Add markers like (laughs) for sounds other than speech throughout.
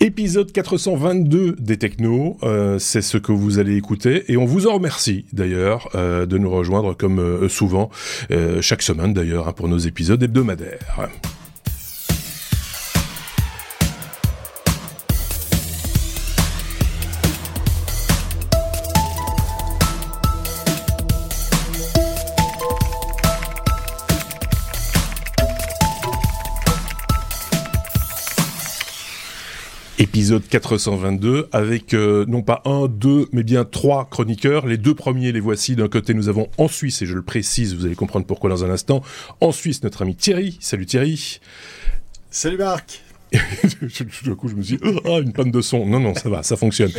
Épisode 422 des Technos, euh, c'est ce que vous allez écouter et on vous en remercie d'ailleurs euh, de nous rejoindre comme euh, souvent, chaque semaine d'ailleurs, hein, pour nos épisodes hebdomadaires. Épisode 422 avec euh, non pas un, deux, mais bien trois chroniqueurs. Les deux premiers, les voici. D'un côté, nous avons en Suisse, et je le précise, vous allez comprendre pourquoi dans un instant, en Suisse, notre ami Thierry. Salut Thierry. Salut Marc. (laughs) Tout coup, je me suis dit, oh, une panne de son. Non, non, ça va, ça fonctionne.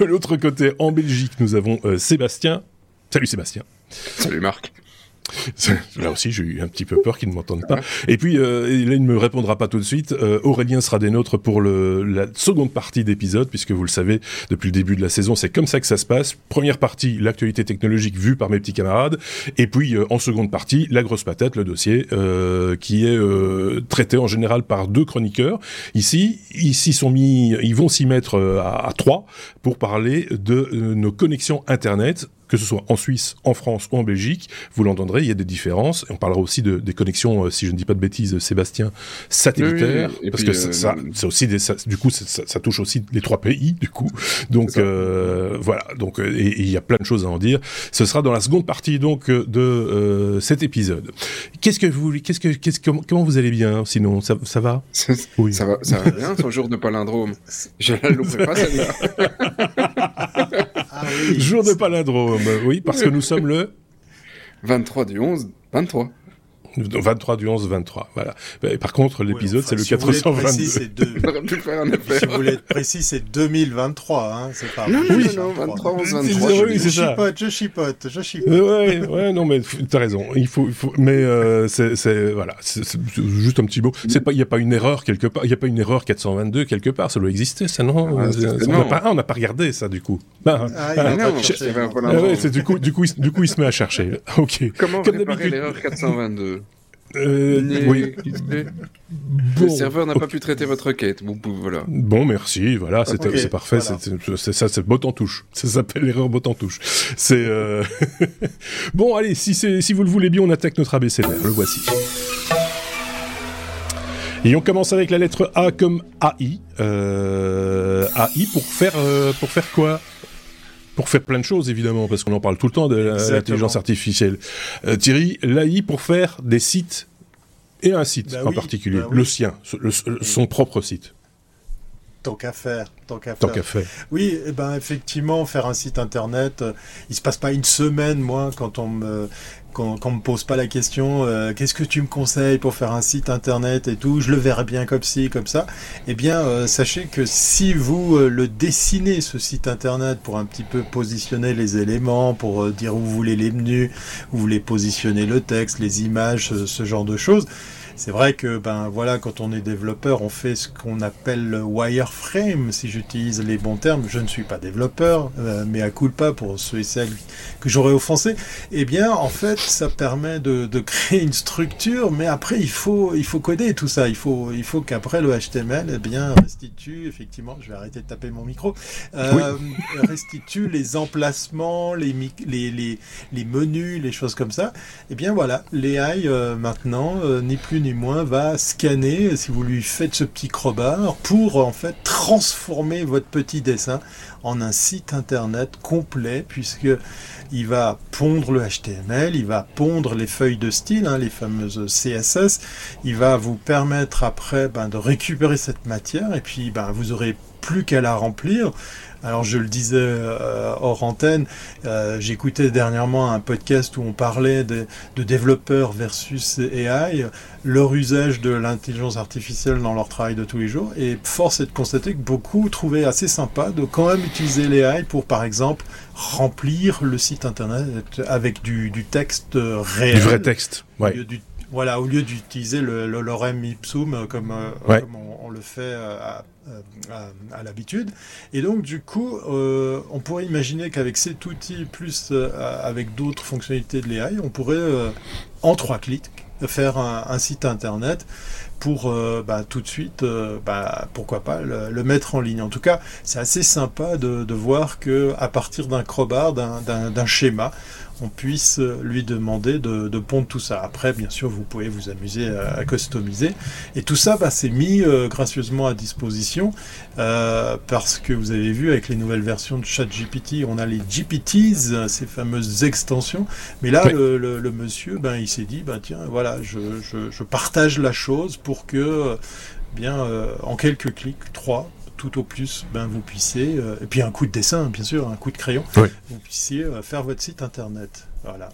De l'autre côté, en Belgique, nous avons euh, Sébastien. Salut Sébastien. Salut Marc. (laughs) Là aussi, j'ai eu un petit peu peur qu'ils ne m'entendent pas. Et puis, euh, il ne me répondra pas tout de suite. Euh, Aurélien sera des nôtres pour le, la seconde partie d'épisode, puisque vous le savez, depuis le début de la saison, c'est comme ça que ça se passe. Première partie, l'actualité technologique vue par mes petits camarades. Et puis, euh, en seconde partie, la grosse patate, le dossier, euh, qui est euh, traité en général par deux chroniqueurs. Ici, ils sont mis, ils vont s'y mettre à, à, trois pour parler de nos connexions Internet que ce soit en Suisse, en France ou en Belgique, vous l'entendrez, il y a des différences. on parlera aussi de, des connexions, euh, si je ne dis pas de bêtises, Sébastien, satellitaires, parce que euh, ça, c'est aussi des, du coup, ça, ça, touche aussi les trois pays, du coup. Donc euh, voilà. Donc et il y a plein de choses à en dire. Ce sera dans la seconde partie donc de cet épisode. Qu'est-ce que vous, qu'est-ce que, qu'est-ce comment, comment vous allez bien Sinon, ça, ça va? (laughs) Oui. Ça va, ça va bien. Son jour de palindrome? Je la louperai pas celle-là. (laughs) ah, oui. Jour de palindrome. Oui, parce que nous sommes le (laughs) 23 du 11, 23. 23 du 11, 23. Voilà. par contre, l'épisode, c'est le 422. (laughs) si vous voulez être précis, c'est 2023. Hein, c'est pas non, oui, non, 23, 11, 23. Oui, je chipote, je chipote, je chipote. Ouais, ouais, non, mais t'as raison. Il faut, il faut, mais euh, c'est, voilà, c'est juste un petit mot. C'est pas, il y a pas une erreur quelque part. Il y a pas une erreur 422 quelque part. Ça doit exister, ça non? Ah, On n'a pas, ah, pas, regardé ça du coup. Ah, ah, ah ah, c'est du coup, du coup, du coup, il se met à chercher. (laughs) Ok. Comment Comme réparer l'erreur 422 euh, oui. Le serveur n'a pas pu traiter votre requête. Bon, voilà. Bon, merci. Voilà, c'est parfait. C'est ça, c'est bot en touche. Ça s'appelle l'erreur bot en touche. C'est euh... (laughs) bon. Allez, si si vous le voulez bien, on attaque notre abécédaire. Le voici. Et on commence avec la lettre A comme AI. Euh, AI pour faire euh, pour faire quoi? Pour faire plein de choses évidemment, parce qu'on en parle tout le temps de l'intelligence artificielle. Euh, Thierry, l'AI pour faire des sites et un site bah en particulier, bah le sien, son propre site. Tant qu'à faire, tant qu'à faire. faire. Oui, eh ben effectivement, faire un site internet, euh, il se passe pas une semaine, moi, quand on me quand, on me pose pas la question euh, qu'est-ce que tu me conseilles pour faire un site internet et tout, je le verrai bien comme ci, comme ça. Eh bien, euh, sachez que si vous euh, le dessinez ce site internet pour un petit peu positionner les éléments, pour dire où vous voulez les menus, où vous voulez positionner le texte, les images, ce genre de choses, c'est vrai que ben voilà, quand on est développeur, on fait ce qu'on appelle le wireframe, si j'utilise les bons termes. Je ne suis pas développeur, euh, mais à culpa pour ceux et celles que j'aurais offensé. Eh bien, en fait, ça permet de, de, créer une structure, mais après il faut il faut coder tout ça. Il faut il faut qu'après le HTML, eh bien restitue effectivement. Je vais arrêter de taper mon micro. Euh, (laughs) restitue les emplacements, les, les, les les menus, les choses comme ça. Eh bien voilà, l'AI euh, maintenant, euh, ni plus ni moins va scanner, si vous lui faites ce petit crowbar, pour en fait transformer votre petit dessin en un site internet complet, puisque il va pondre le HTML, il va pondre les feuilles de style, hein, les fameuses CSS, il va vous permettre après ben, de récupérer cette matière, et puis ben, vous aurez plus qu'à la remplir. Alors je le disais euh, hors antenne, euh, j'écoutais dernièrement un podcast où on parlait de, développeurs versus AI, leur usage de l'intelligence artificielle dans leur travail de tous les jours, et force est de constater que beaucoup trouvaient assez sympa de quand même utiliser l'AI pour par exemple remplir le site internet avec du, texte réel. Du vrai texte, ouais. Voilà, au lieu d'utiliser le, lorem ipsum comme, euh, on, le fait à euh, à, l'habitude. Et donc, du coup, euh, on pourrait imaginer qu'avec cet outil, plus euh, avec d'autres fonctionnalités de l'AI, on pourrait, en trois clics, faire un, site internet pour bah, tout de suite, bah, pourquoi pas le, mettre en ligne. En tout cas, c'est assez sympa de, de voir que à partir d'un crowbar, d'un schéma, on puisse lui demander de, de, pondre tout ça. Après, bien sûr, vous pouvez vous amuser à, customiser. Et tout ça, bah, c'est mis euh, gracieusement à disposition euh, parce que vous avez vu avec les nouvelles versions de ChatGPT, on a les GPTs, ces fameuses extensions. Mais là, le, monsieur, ben, il s'est dit, bah, tiens, voilà, je, je, partage la chose pour que, bien, euh, en quelques clics, trois, tout au plus, ben, vous puissiez, euh, et puis un coup de dessin, bien sûr, un coup de crayon, vous puissiez euh, faire votre site internet. Voilà.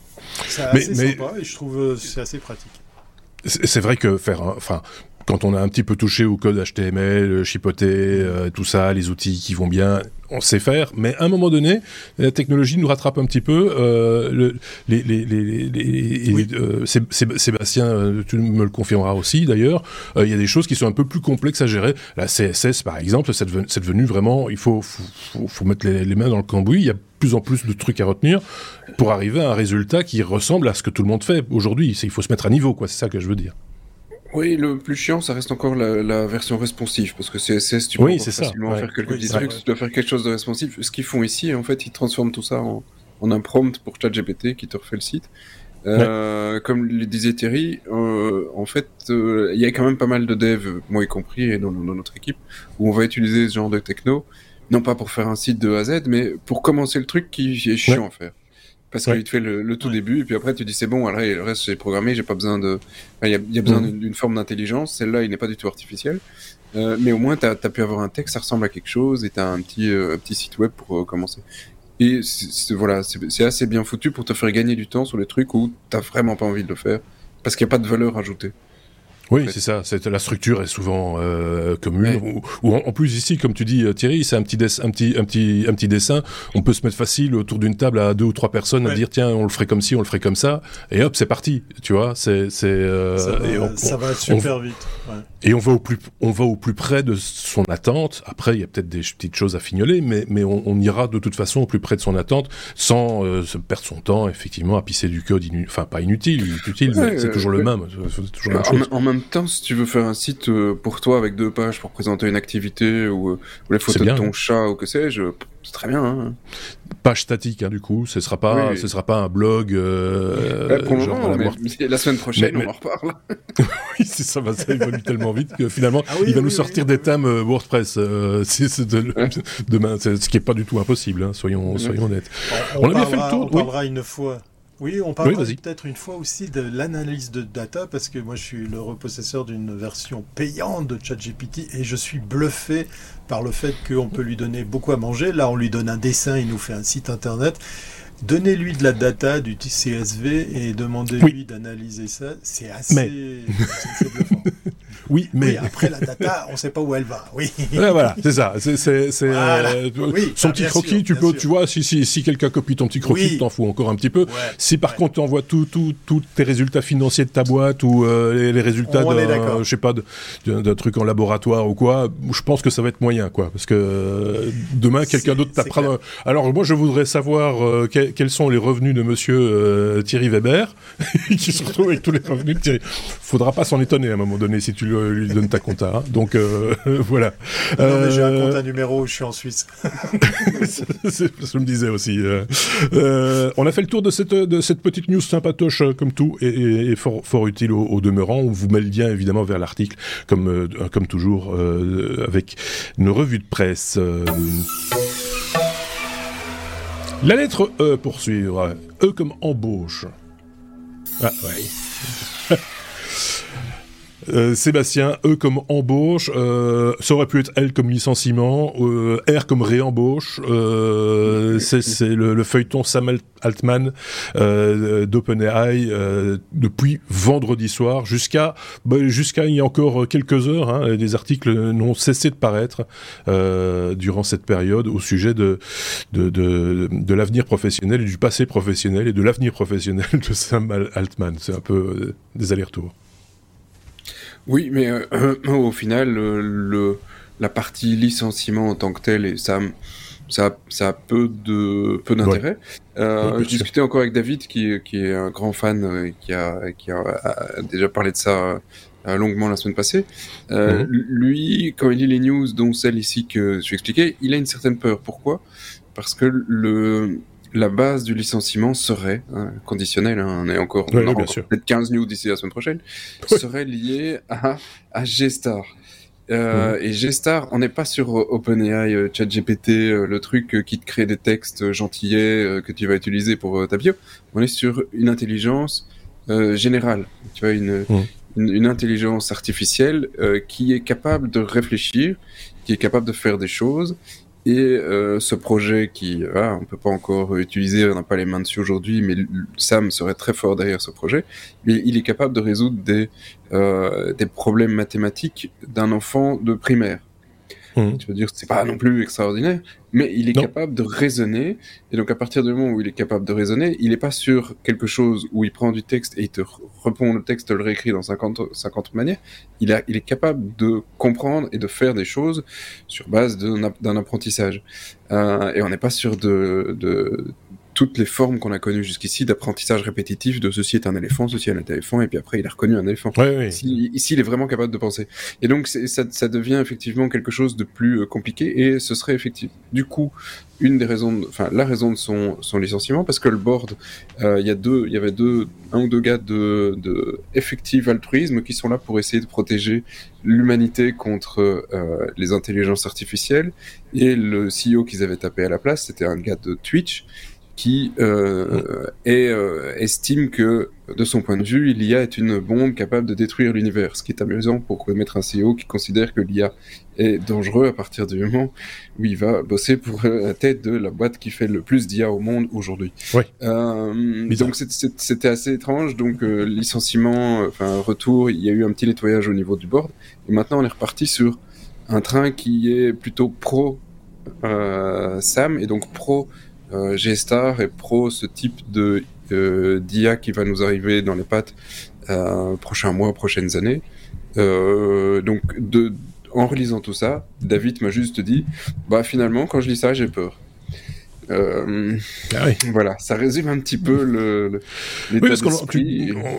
C'est assez sympa et je trouve euh, c'est assez pratique. C'est vrai que faire, enfin, quand on a un petit peu touché au code HTML, chipoté, tout ça, les outils qui vont bien, on sait faire, mais à un moment donné, la technologie nous rattrape un petit peu. Euh, le, les, les, les, euh, Sébastien, euh, tu me le confirmeras aussi d'ailleurs, il y a des choses qui sont un peu plus complexes à gérer. La CSS, par exemple, c'est devenu, vraiment, il faut, faut, faut mettre les, mains dans le cambouis. Il y a plus en plus de trucs à retenir pour arriver à un résultat qui ressemble à ce que tout le monde fait aujourd'hui. Il faut se mettre à niveau, quoi. C'est ça que je veux dire. Oui, le plus chiant, ça reste encore la, version responsive, parce que CSS, tu peux oui, facilement faire quelques petits trucs, tu dois faire quelque chose de responsif. Ce qu'ils font ici, en fait, ils transforment tout ça en, un prompt pour ChatGPT qui te refait le site. Euh, comme le disait Thierry, euh, en fait, euh, il y a quand même pas mal de devs, moi y compris, et dans, notre équipe, où on va utiliser ce genre de techno, non pas pour faire un site de A à Z, mais pour commencer le truc qui est chiant à faire parce qu'il te fait le, tout début et puis après tu dis c'est bon alors le reste j'ai programmé j'ai pas besoin de il y, a, besoin mm. d'une forme d'intelligence. Celle-là il n'est pas du tout artificiel. Euh, mais au moins tu as, pu avoir un texte ça ressemble à quelque chose et tu as un petit euh, petit site web pour euh, commencer. Et voilà c'est assez bien foutu pour te faire gagner du temps sur les trucs où t'as vraiment pas envie de le faire parce qu'il n'y a pas de valeur ajoutée oui, c'est ça. C'est la structure est souvent euh, commune. Ou, en, plus ici, comme tu dis, euh, Thierry, c'est un petit, un petit, un petit, un petit dessin. On peut se mettre facile autour d'une table à deux ou trois personnes à dire tiens, on le ferait comme ci, on le ferait comme ça, et hop, c'est parti. Tu vois, c'est, c'est. Euh, ça, va, super vite. Et on va au plus, on va au plus près de son attente. Après, il y a peut-être des petites choses à fignoler, mais, mais on, ira de toute façon au plus près de son attente, sans euh, se perdre son temps, effectivement, à pisser du code, enfin pas inutile, utile, mais c'est toujours le même. Toujours la même chose. En, même temps, si tu veux faire un site euh, pour toi avec deux pages pour présenter une activité ou, euh, ou les photos de ton chat ou que sais-je, c'est très bien. Hein. Page statique, hein, du coup, ce sera pas, ce sera pas un blog. Euh, la, semaine prochaine, on en reparle. (laughs) oui, c'est ça, ça évolue tellement vite que finalement, ah il va nous sortir des thèmes WordPress (laughs) demain, ce qui est pas du tout impossible. Hein, soyons, soyons honnêtes. On, a bien fait le tour. On parlera une fois. Oui, on parlera peut-être une fois aussi de l'analyse de data, parce que moi je suis le repossesseur d'une version payante de ChatGPT et je suis bluffé par le fait qu'on peut lui donner beaucoup à manger. Là, on lui donne un dessin, il nous fait un site internet. Donnez-lui de la data du CSV et demandez-lui d'analyser ça. C'est assez, bluffant. (laughs) Oui, mais après la (laughs) data, on ne sait pas où elle va. Oui. voilà, c'est ça. C'est, c'est, euh, son petit croquis. tu peux, tu vois, si, si, si quelqu'un copie ton petit croquis, tu t'en fous encore un petit peu. si par contre tu envoies tous tes résultats financiers de ta boîte ou euh, les, résultats d'un, je sais pas, d'un truc en laboratoire ou quoi, je pense que ça va être moyen, quoi, parce que euh, demain quelqu'un d'autre t'apprend. Alors moi, je voudrais savoir quels sont les revenus de Monsieur Thierry Weber, (laughs) qui se retrouve avec tous les revenus de Thierry. Faudra pas s'en étonner à un moment donné si tu lui donne ta compta. Hein. Donc euh, (laughs) voilà. Mais j'ai un euh, compta numéro où je suis en Suisse. (laughs) c'est ce que je me disais aussi. Euh. on a fait le tour de cette, de cette petite news sympatoche comme tout et, fort, fort utile au, demeurant. On vous met le lien évidemment vers l'article comme, comme toujours avec nos revues de presse. La lettre E pour suivre. E comme embauche. Ah, ouais. (laughs) Euh, Sébastien, E comme embauche, euh, ça aurait pu être L comme licenciement, euh, R comme réembauche, c'est le, le, feuilleton Sam Altman d'OpenAI depuis vendredi soir jusqu'à bah, jusqu'à il y a encore quelques heures, hein, des articles n'ont cessé de paraître durant cette période au sujet de, de, l'avenir professionnel du passé professionnel et de l'avenir professionnel de Sam Altman. C'est un peu des allers-retours. Oui, mais euh, (clears throat) au final, euh, le, la partie licenciement en tant que tel, et ça, ça, ça a peu de peu d'intérêt. Euh, je discutais encore avec David, qui, qui est un grand fan, qui a, qui a, déjà parlé de ça longuement la semaine passée. Mhm. Lui, quand il lit les news, dont celle ici que je vais expliquer, il a une certaine peur. Pourquoi? Parce que le la base du licenciement serait, hein, conditionnel, hein, on est encore, peut-être 15 news d'ici la semaine prochaine, (laughs) serait liée à, à G-Star. Euh, mhm. Et G-Star, on n'est pas sur OpenAI, euh, ChatGPT, euh, le truc qui te crée des textes gentillets que tu vas utiliser pour ta bio. On est sur une intelligence générale, tu vois, une, mhm. une, une, intelligence artificielle qui est capable de réfléchir, qui est capable de faire des choses et euh, ce projet qui, on peut pas encore utiliser, on n'a pas les mains dessus aujourd'hui, mais Sam serait très fort derrière ce projet. Il est capable de résoudre euh, des problèmes mathématiques d'un enfant de primaire. Mmh. Tu veux dire, c'est pas non plus extraordinaire, mais il est capable de raisonner. Et donc, à partir du moment où il est capable de raisonner, il n'est pas sur quelque chose où il prend du texte et il te répond le texte, le réécrit dans 50, 50 manières. Il, a, il est capable de comprendre et de faire des choses sur base d'un apprentissage. Euh, et on n'est pas sur de, de toutes les formes qu'on a connues jusqu'ici d'apprentissage répétitif de ceci est un éléphant, ceci est un éléphant, et puis après il a reconnu un éléphant. Ici, il est vraiment capable de penser. Et donc ça, ça, devient effectivement quelque chose de plus euh, compliqué, et ce serait effectivement du coup une des raisons, enfin la raison de son, son licenciement, parce que le board, euh, il y a deux, il y avait deux, un ou deux gars de, de effective altruisme qui sont là pour essayer de protéger l'humanité contre euh, les intelligences artificielles, et le CEO qu'ils avaient tapé à la place, c'était un gars de Twitch qui euh, est, euh, estime que, de son point de vue, l'IA est une bombe capable de détruire l'univers. Ce qui est amusant pour mettre un CEO qui considère que l'IA est dangereux à partir du moment où il va bosser pour la tête de la boîte qui fait le plus d'IA au monde aujourd'hui. Euh, donc c'était assez étrange. Donc euh, licenciement, enfin retour, il y a eu un petit nettoyage au niveau du board. Et maintenant on est reparti sur un train qui est plutôt pro euh, Sam et donc pro euh, G-Star est pro ce type de euh, d'IA qui va nous arriver dans les pattes euh, prochains mois, prochaines années. Euh, donc, en relisant tout ça, David m'a juste dit, bah finalement, quand je lis ça, j'ai peur. Euh, ah voilà, ça résume un petit peu le. oui, parce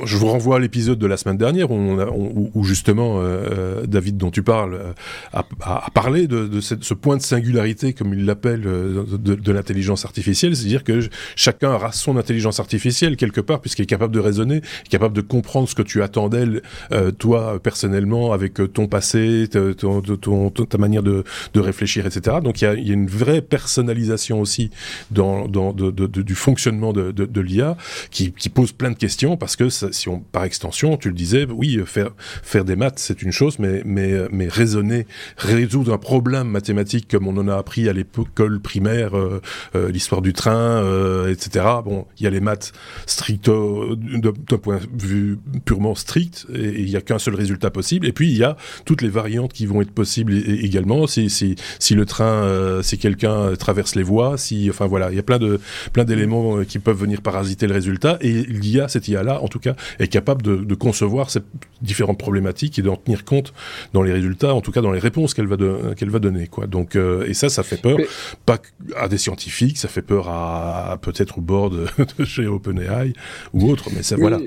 je vous renvoie à l'épisode de la semaine dernière où, on où, justement euh, David, dont tu parles, euh, a, a parlé de, de ce point de singularité, comme il l'appelle, euh, de, de l'intelligence artificielle, c'est-à-dire que chacun aura son intelligence artificielle quelque part, puisqu'il est capable de raisonner, capable de comprendre ce que tu attends d'elle, euh, toi personnellement, avec ton passé, ton, ton, ta manière de, réfléchir, etc. Donc il y a une vraie personnalisation aussi du fonctionnement de, l'IA qui, qui, pose plein de questions parce que si on, par extension, tu le disais, oui, faire, faire des maths, c'est une chose, mais, mais, mais raisonner, résoudre un problème mathématique comme on en a appris à l'école primaire, euh, euh, l'histoire du train, euh, etc. Bon, il y a les maths stricto, d'un point de vue purement strict, et il n'y a qu'un seul résultat possible. Et puis, il y a toutes les variantes qui vont être possibles également. Si, si, si le train, si quelqu'un traverse les voies, si enfin voilà, il y a plein de plein d'éléments euh, qui peuvent venir parasiter le résultat. Et l'IA, cette IA-là, en tout cas, est capable de, concevoir ces différentes problématiques et d'en tenir compte dans les résultats, en tout cas dans les réponses qu'elle va qu'elle va donner, quoi. Donc euh, et ça, ça fait peur, pas à des scientifiques, ça fait peur à, peut-être au bord (laughs) de, chez OpenAI ou autre, mais ça voilà.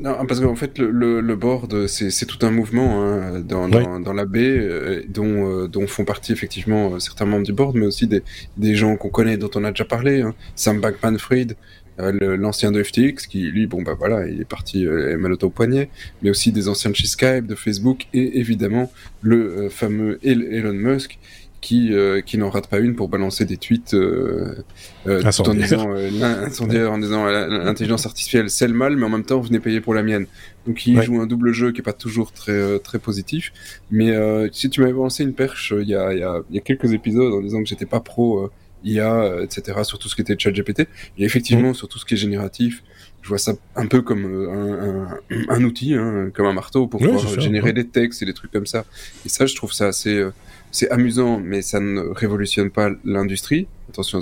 Non, parce qu'en fait, le, le, board, c'est tout un mouvement hein, dans, dans, la baie, euh, dont, euh, dont font partie effectivement euh, certains membres du board, mais aussi des, des gens qu'on connaît, dont on a déjà parlé. Hein. Sam Bankman-Fried, l'ancien de FTX, qui lui, bon bah voilà, il est parti euh, mal au poignet, mais aussi des anciens de chez Skype, de Facebook, et évidemment le fameux Elon Musk, qui, euh, qui n'en rate pas une pour balancer des tweets euh, euh, tout en disant, euh, en disant l'intelligence artificielle c'est le mal, mais en même temps vous venez payer pour la mienne. Donc il joue un double jeu qui est pas toujours très euh, très positif. Mais si tu m'avais balancé une perche il y a, y, a, y a quelques épisodes en disant que j'étais pas pro IA, etc. sur tout ce qui était ChatGPT, et effectivement sur tout ce qui est génératif, je vois ça un peu comme un, un, un outil, hein, comme un marteau pour pouvoir générer des textes et des trucs comme ça. Et ça, je trouve ça assez c'est amusant, mais ça ne révolutionne pas l'industrie. Attention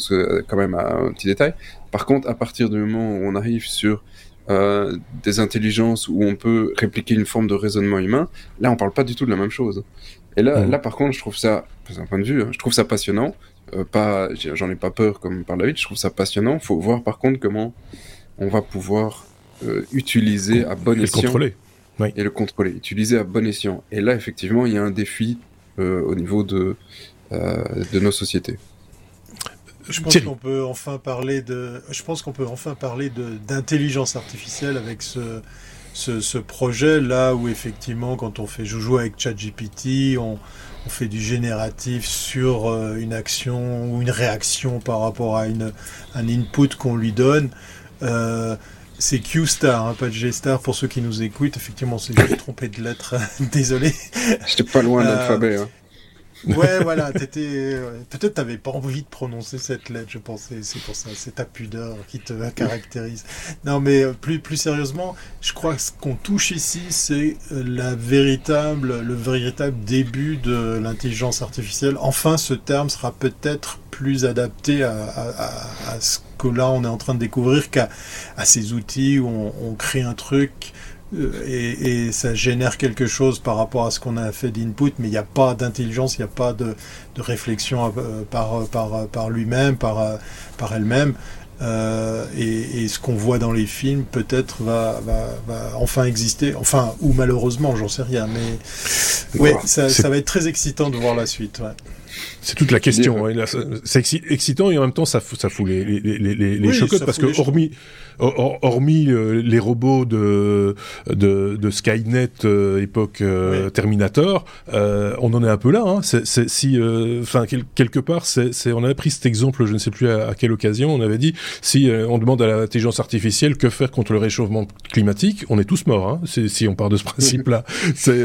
quand même à un petit détail. Par contre, à partir du moment où on arrive sur euh, des intelligences où on peut répliquer une forme de raisonnement humain, là on parle pas du tout de la même chose. Et là, là par contre, je trouve ça, c'est un point de vue, hein, je trouve ça passionnant. Euh, pas, j'en ai pas peur comme par David. Je trouve ça passionnant. Faut voir par contre comment on va pouvoir euh, utiliser à bon escient. Contrôler. et le contrôler, utiliser à bon escient. Et là, effectivement, il y a un défi au niveau de, de nos sociétés. Je pense qu'on peut enfin parler de. Je pense qu'on peut enfin parler de d'intelligence artificielle avec ce, ce, ce projet là où effectivement quand on fait joujou avec ChatGPT, on, on fait du génératif sur euh, une action ou une réaction par rapport à une, un input qu'on lui donne. Euh, c'est Q-Star, hein, pas G-Star pour ceux qui nous écoutent. Effectivement, c'est trompé de lettre. (laughs) Désolé. J'étais pas loin de l'alphabet. Hein. Ouais, (laughs) voilà, t'étais. Peut-être t'avais pas envie de prononcer cette lettre, je pensais. C'est pour ça, c'est ta pudeur qui te (laughs) caractérise. Non, mais euh, plus, plus sérieusement, je crois que ce qu'on touche ici, c'est euh, la véritable, le véritable début de l'intelligence artificielle. Enfin, ce terme sera peut-être plus adapté à, à, à, ce que là on est en train de découvrir qu'à ces outils où on, on crée un truc euh, et, et, ça génère quelque chose par rapport à ce qu'on a fait d'input, mais il n'y a pas d'intelligence, il n'y a pas de, de réflexion euh, par, par, par lui-même, par, par elle-même. Euh, et, et, ce qu'on voit dans les films peut-être va, va, va, enfin exister, enfin ou malheureusement, j'en sais rien, mais ouais, ça, ça, va être très excitant de voir la suite. Ouais. C'est toute la question. Hein. C'est excitant et en même temps ça fout, ça fout les, les, les, les oui, chocottes parce que hormis, hormis euh, les robots de, de, de Skynet euh, époque euh, oui. Terminator, on en est un peu là. Hein. Si, enfin quelque part, c'est, on avait pris cet exemple, je ne sais plus à, à quelle occasion, on avait dit si on demande à l'intelligence artificielle que faire contre le réchauffement climatique, on est tous morts. Hein, si on part de ce (laughs) principe-là, c'est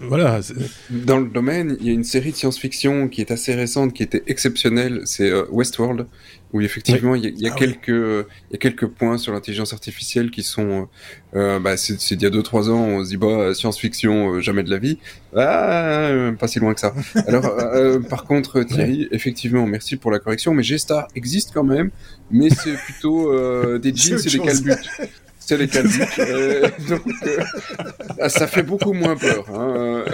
voilà. Dans le domaine, il y a une série de science-fiction qui est assez récente, qui était exceptionnelle, c'est euh, Westworld, où effectivement il y, y, a ah oui. il y a quelques points sur l'intelligence artificielle qui sont euh, bah, c'est d'il y a deux trois ans on se dit bah science-fiction euh, jamais de la vie. Ah, pas si loin que ça. Alors euh, (laughs) par contre Thierry ouais. effectivement merci pour la correction mais G-Star existe quand même mais c'est plutôt euh, des jeans et des calbutes (laughs) c'est les calviques. (laughs) euh, donc, euh, ah, ça fait beaucoup moins peur. Hein.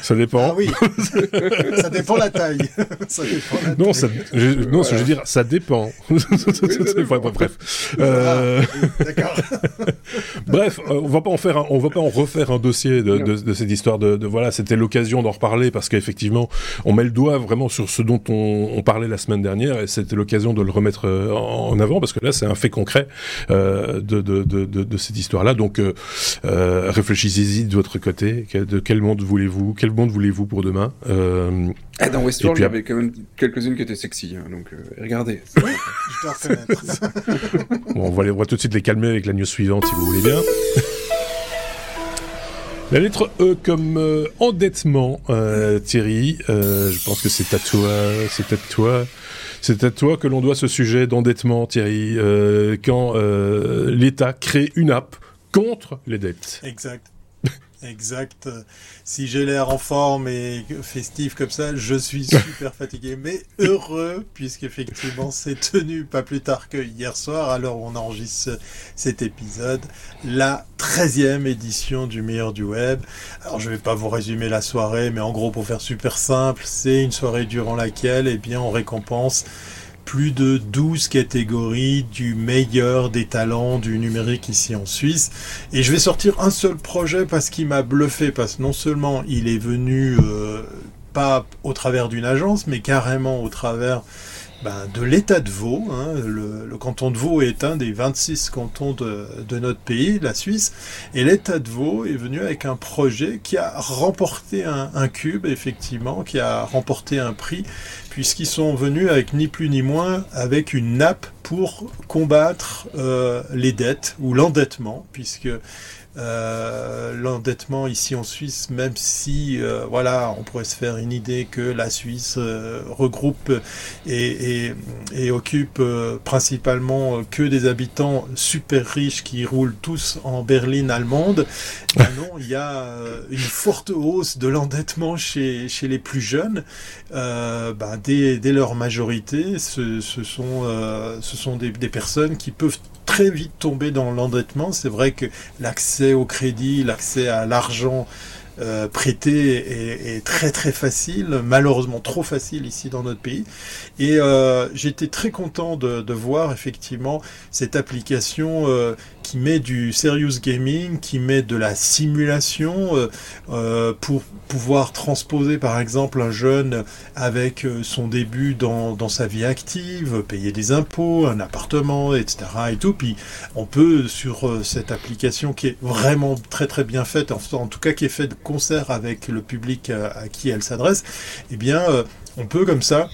Ça dépend. Ah oui, (laughs) ça dépend la taille. ça dépend la non, taille. Ça, je, non, voilà. je veux dire, ça dépend. Oui, ça (laughs) dépend. bref. Euh... Ah, D'accord. bref, on va pas en faire, un, on va pas en refaire un dossier de, de, de cette histoire de, de voilà, c'était l'occasion d'en reparler parce qu'effectivement, on met le doigt vraiment sur ce dont on, on parlait la semaine dernière et c'était l'occasion de le remettre euh, en avant parce que là, c'est un fait concret euh, de, de de, de, de cette histoire-là. Donc, euh, euh, réfléchissez-y de votre côté. De quel monde voulez-vous Quel monde voulez-vous pour demain euh, ah, Dans Westworld, puis, il y avait quand même quelques-unes qui étaient sexy. Hein, donc, euh, regardez. (laughs) Oui, je dois reconnaître. (laughs) bon, on va, les, on va tout de suite les calmer avec la news suivante, si vous voulez bien. (laughs) La lettre E comme euh, endettement, euh, Thierry. Euh, je pense que c'est à toi. C'est à toi. C'est à toi que l'on doit ce sujet d'endettement, Thierry, euh, quand euh, l'État crée une app contre les dettes. Exact. Exact. Si j'ai l'air en forme et festif comme ça, je suis (laughs) super fatigué, mais heureux, puisqu'effectivement, c'est tenu pas plus tard que hier soir, alors on enregistre cet épisode, la 13e édition du meilleur du web. Alors, je vais pas vous résumer la soirée, mais en gros, pour faire super simple, c'est une soirée durant laquelle, eh bien, on récompense plus de 12 catégories du meilleur des talents du numérique ici en Suisse. Et je vais sortir un seul projet parce qu'il m'a bluffé, parce non seulement il est venu euh, pas au travers d'une agence, mais carrément au travers ben, de l'état de Vaud. Hein. Le, canton de Vaud est un des 26 cantons de, de notre pays, la Suisse. Et l'état de Vaud est venu avec un projet qui a remporté un, un cube, effectivement, qui a remporté un prix puisqu'ils sont venus avec ni plus ni moins avec une nappe pour combattre euh, les dettes ou l'endettement, puisque euh, l'endettement ici en Suisse, même si euh, voilà, on pourrait se faire une idée que la Suisse euh, regroupe et, et, et occupe euh, principalement que des habitants super riches qui roulent tous en berline allemande, ben (laughs) non, il y a euh, une forte hausse de l'endettement chez, chez les plus jeunes. Ben dès, dès, leur majorité, ce, ce sont, ce sont des, des personnes qui peuvent très vite tomber dans l'endettement. C'est vrai que l'accès au crédit, l'accès à l'argent euh, prêté est, est, très très facile, malheureusement trop facile ici dans notre pays. Et euh, j'étais très content de, de, voir effectivement cette application euh, qui met du serious gaming, qui met de la simulation euh, euh, pour pouvoir transposer par exemple un jeune avec euh, son début dans, sa vie active, payer des impôts, un appartement, etc. et tout. Puis on peut sur cette application qui est vraiment très très bien faite, en, en, tout cas qui est faite de concert avec le public à, à qui elle s'adresse, eh bien on peut comme ça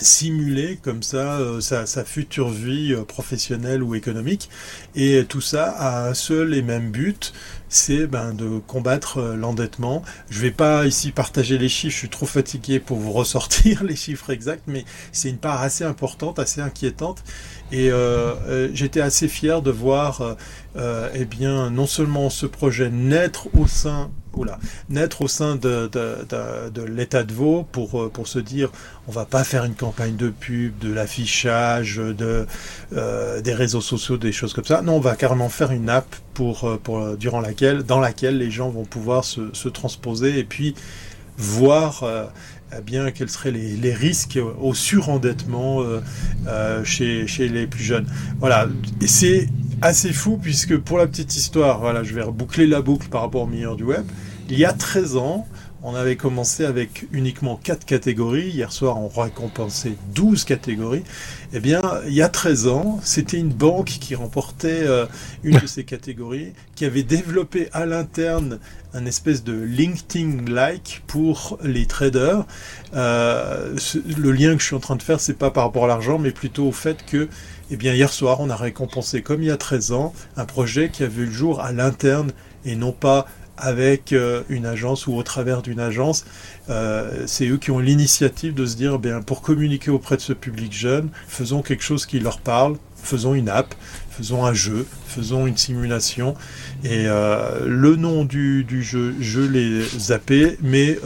simuler comme ça euh, sa, future vie euh, professionnelle ou économique. Et tout ça a un seul et même but, c'est ben, de combattre euh, l'endettement. Je vais pas ici partager les chiffres, je suis trop fatigué pour vous ressortir (laughs) les chiffres exacts, mais c'est une part assez importante, assez inquiétante. Et j'étais assez fier de voir eh bien, non seulement ce projet naître au sein oula, naître au sein de, l'état de veau pour, euh, pour se dire on va pas faire une campagne de pub, de l'affichage, de, euh, des réseaux sociaux, des choses comme ça. Non, on va carrément faire une app pour, euh, pour, durant laquelle, dans laquelle les gens vont pouvoir se, se transposer et puis voir eh bien quels seraient les, risques au surendettement chez, chez les plus jeunes. Voilà, et c'est assez fou puisque pour la petite histoire, voilà, je vais reboucler la boucle par rapport au meilleur du web. Il y a 13 ans, on avait commencé avec uniquement 4 catégories. Hier soir, on récompensait 12 catégories. Eh bien, il y a 13 ans, c'était une banque qui remportait euh, une de ces catégories, qui avait développé à l'interne un espèce de LinkedIn-like pour les traders. Euh, le lien que je suis en train de faire, c'est pas par rapport à l'argent, mais plutôt au fait que eh bien, hier soir, on a récompensé, comme il y a 13 ans, un projet qui a vu le jour à l'interne et non pas avec euh, une agence ou au travers d'une agence. Euh, c'est eux qui ont l'initiative de se dire, eh bien, pour communiquer auprès de ce public jeune, faisons quelque chose qui leur parle, faisons une app, faisons un jeu, faisons une simulation. Et euh, le nom du, du, jeu, je l'ai zappé, mais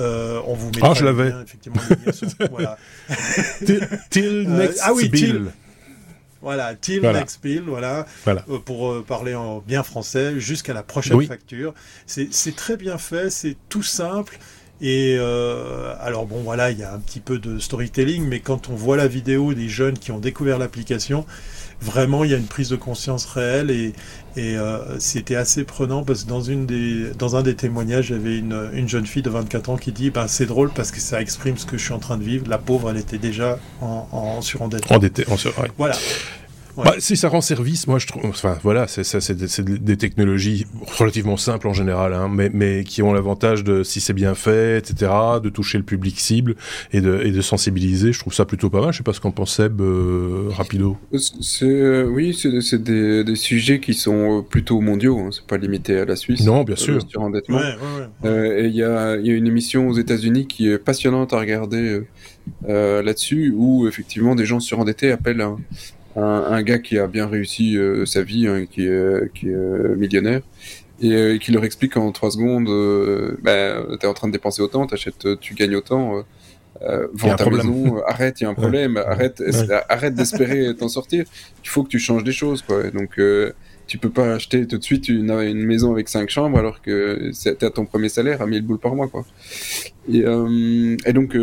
on vous met. Ah, je l'avais. Effectivement, voilà. Till next ah oui, bill. Voilà, till next bill, voilà, euh, pour euh, parler en bien français, jusqu'à la prochaine facture. C'est très bien fait, c'est tout simple. Et euh, alors bon, voilà, il y a un petit peu de storytelling, mais quand on voit la vidéo des jeunes qui ont découvert l'application, vraiment, il y a une prise de conscience réelle et, et euh, c'était assez prenant parce que dans, une des, dans un des témoignages, il y avait une, une jeune fille de 24 ans qui dit ben, C'est drôle parce que ça exprime ce que je suis en train de vivre. La pauvre, elle était déjà en, en surendettement. Endettée, en sur... Voilà. Bah, si ça rend service, moi je trouve, enfin voilà, c'est ça, c'est des, des, technologies relativement simples en général, hein, mais, mais qui ont l'avantage de, si c'est bien fait, etc., de toucher le public cible et de, et de sensibiliser. Je trouve ça plutôt pas mal. Je sais pas ce qu'en pense Seb, euh, rapido. C'est, euh, oui, c'est des, des, sujets qui sont plutôt mondiaux. Hein, c'est pas limité à la Suisse. Non, bien sûr. Surendettement. Ouais, ouais, euh, et il y a, y a une émission aux États-Unis qui est passionnante à regarder euh, là-dessus, où effectivement des gens surendettés appellent un un, gars qui a bien réussi euh, sa vie, hein, qui est, qui est euh, millionnaire, et euh, qui leur explique en trois secondes, bah, t'es en train de dépenser autant, t'achètes, tu gagnes autant. Euh, vends ta maison, arrête, il y a un problème, arrête, arrête d'espérer (laughs) t'en sortir. Il faut que tu changes des choses, quoi. Donc, tu peux pas acheter tout de suite une, une maison avec cinq chambres alors que t'es à ton premier salaire à 1000 boules par mois, quoi. Et, et donc,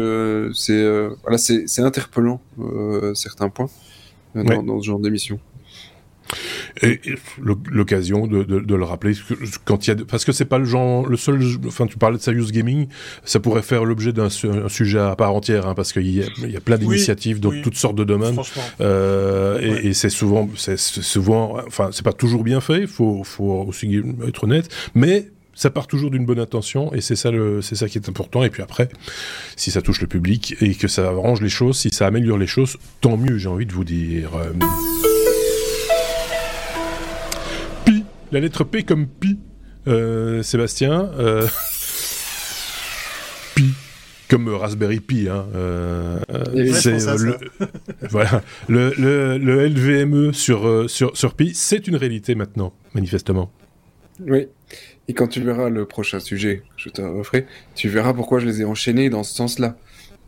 c'est voilà, c'est interpellant certains points dans, ce genre d'émission. Et, l'occasion de, de, le rappeler quand il y a parce que c'est pas le genre le seul enfin tu parlais de serious gaming ça pourrait faire l'objet d'un sujet à part entière hein, parce qu'il y, y, a plein d'initiatives dans toutes sortes de domaines. euh, et, et c'est souvent c'est souvent enfin c'est pas toujours bien fait faut faut aussi être honnête mais ça part toujours d'une bonne intention et c'est ça le c'est ça qui est important et puis après si ça touche le public et que ça arrange les choses si ça améliore les choses tant mieux j'ai envie de vous dire pi la lettre P comme pi euh, Sébastien euh, (laughs) pi comme Raspberry Pi. Hein, euh, c'est le, (laughs) voilà le, le, le LVME sur, sur, sur Pi, c'est une réalité maintenant, manifestement. Oui. Et quand tu verras le prochain sujet, je te referai, tu verras pourquoi je les ai enchaînés dans ce sens-là.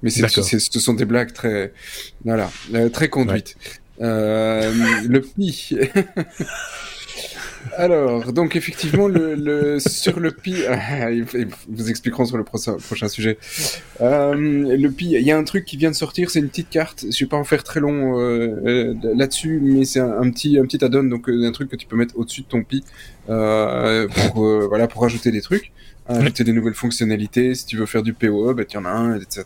Mais c'est, ce sont des blagues très, voilà, euh, très conduites. Euh, le pi. (laughs) Alors, donc effectivement, le, sur le Pi, (laughs) vous expliqueront sur le prochain, sujet. Euh, le Pi, il y a un truc qui vient de sortir, c'est une petite carte. Je vais pas en faire très long euh, là-dessus, mais c'est un, petit un petit add-on, donc un truc que tu peux mettre au-dessus de ton Pi pour voilà pour ajouter des trucs ajouter des nouvelles fonctionnalités. Si tu veux faire du PoE, bah, il y en a un, etc.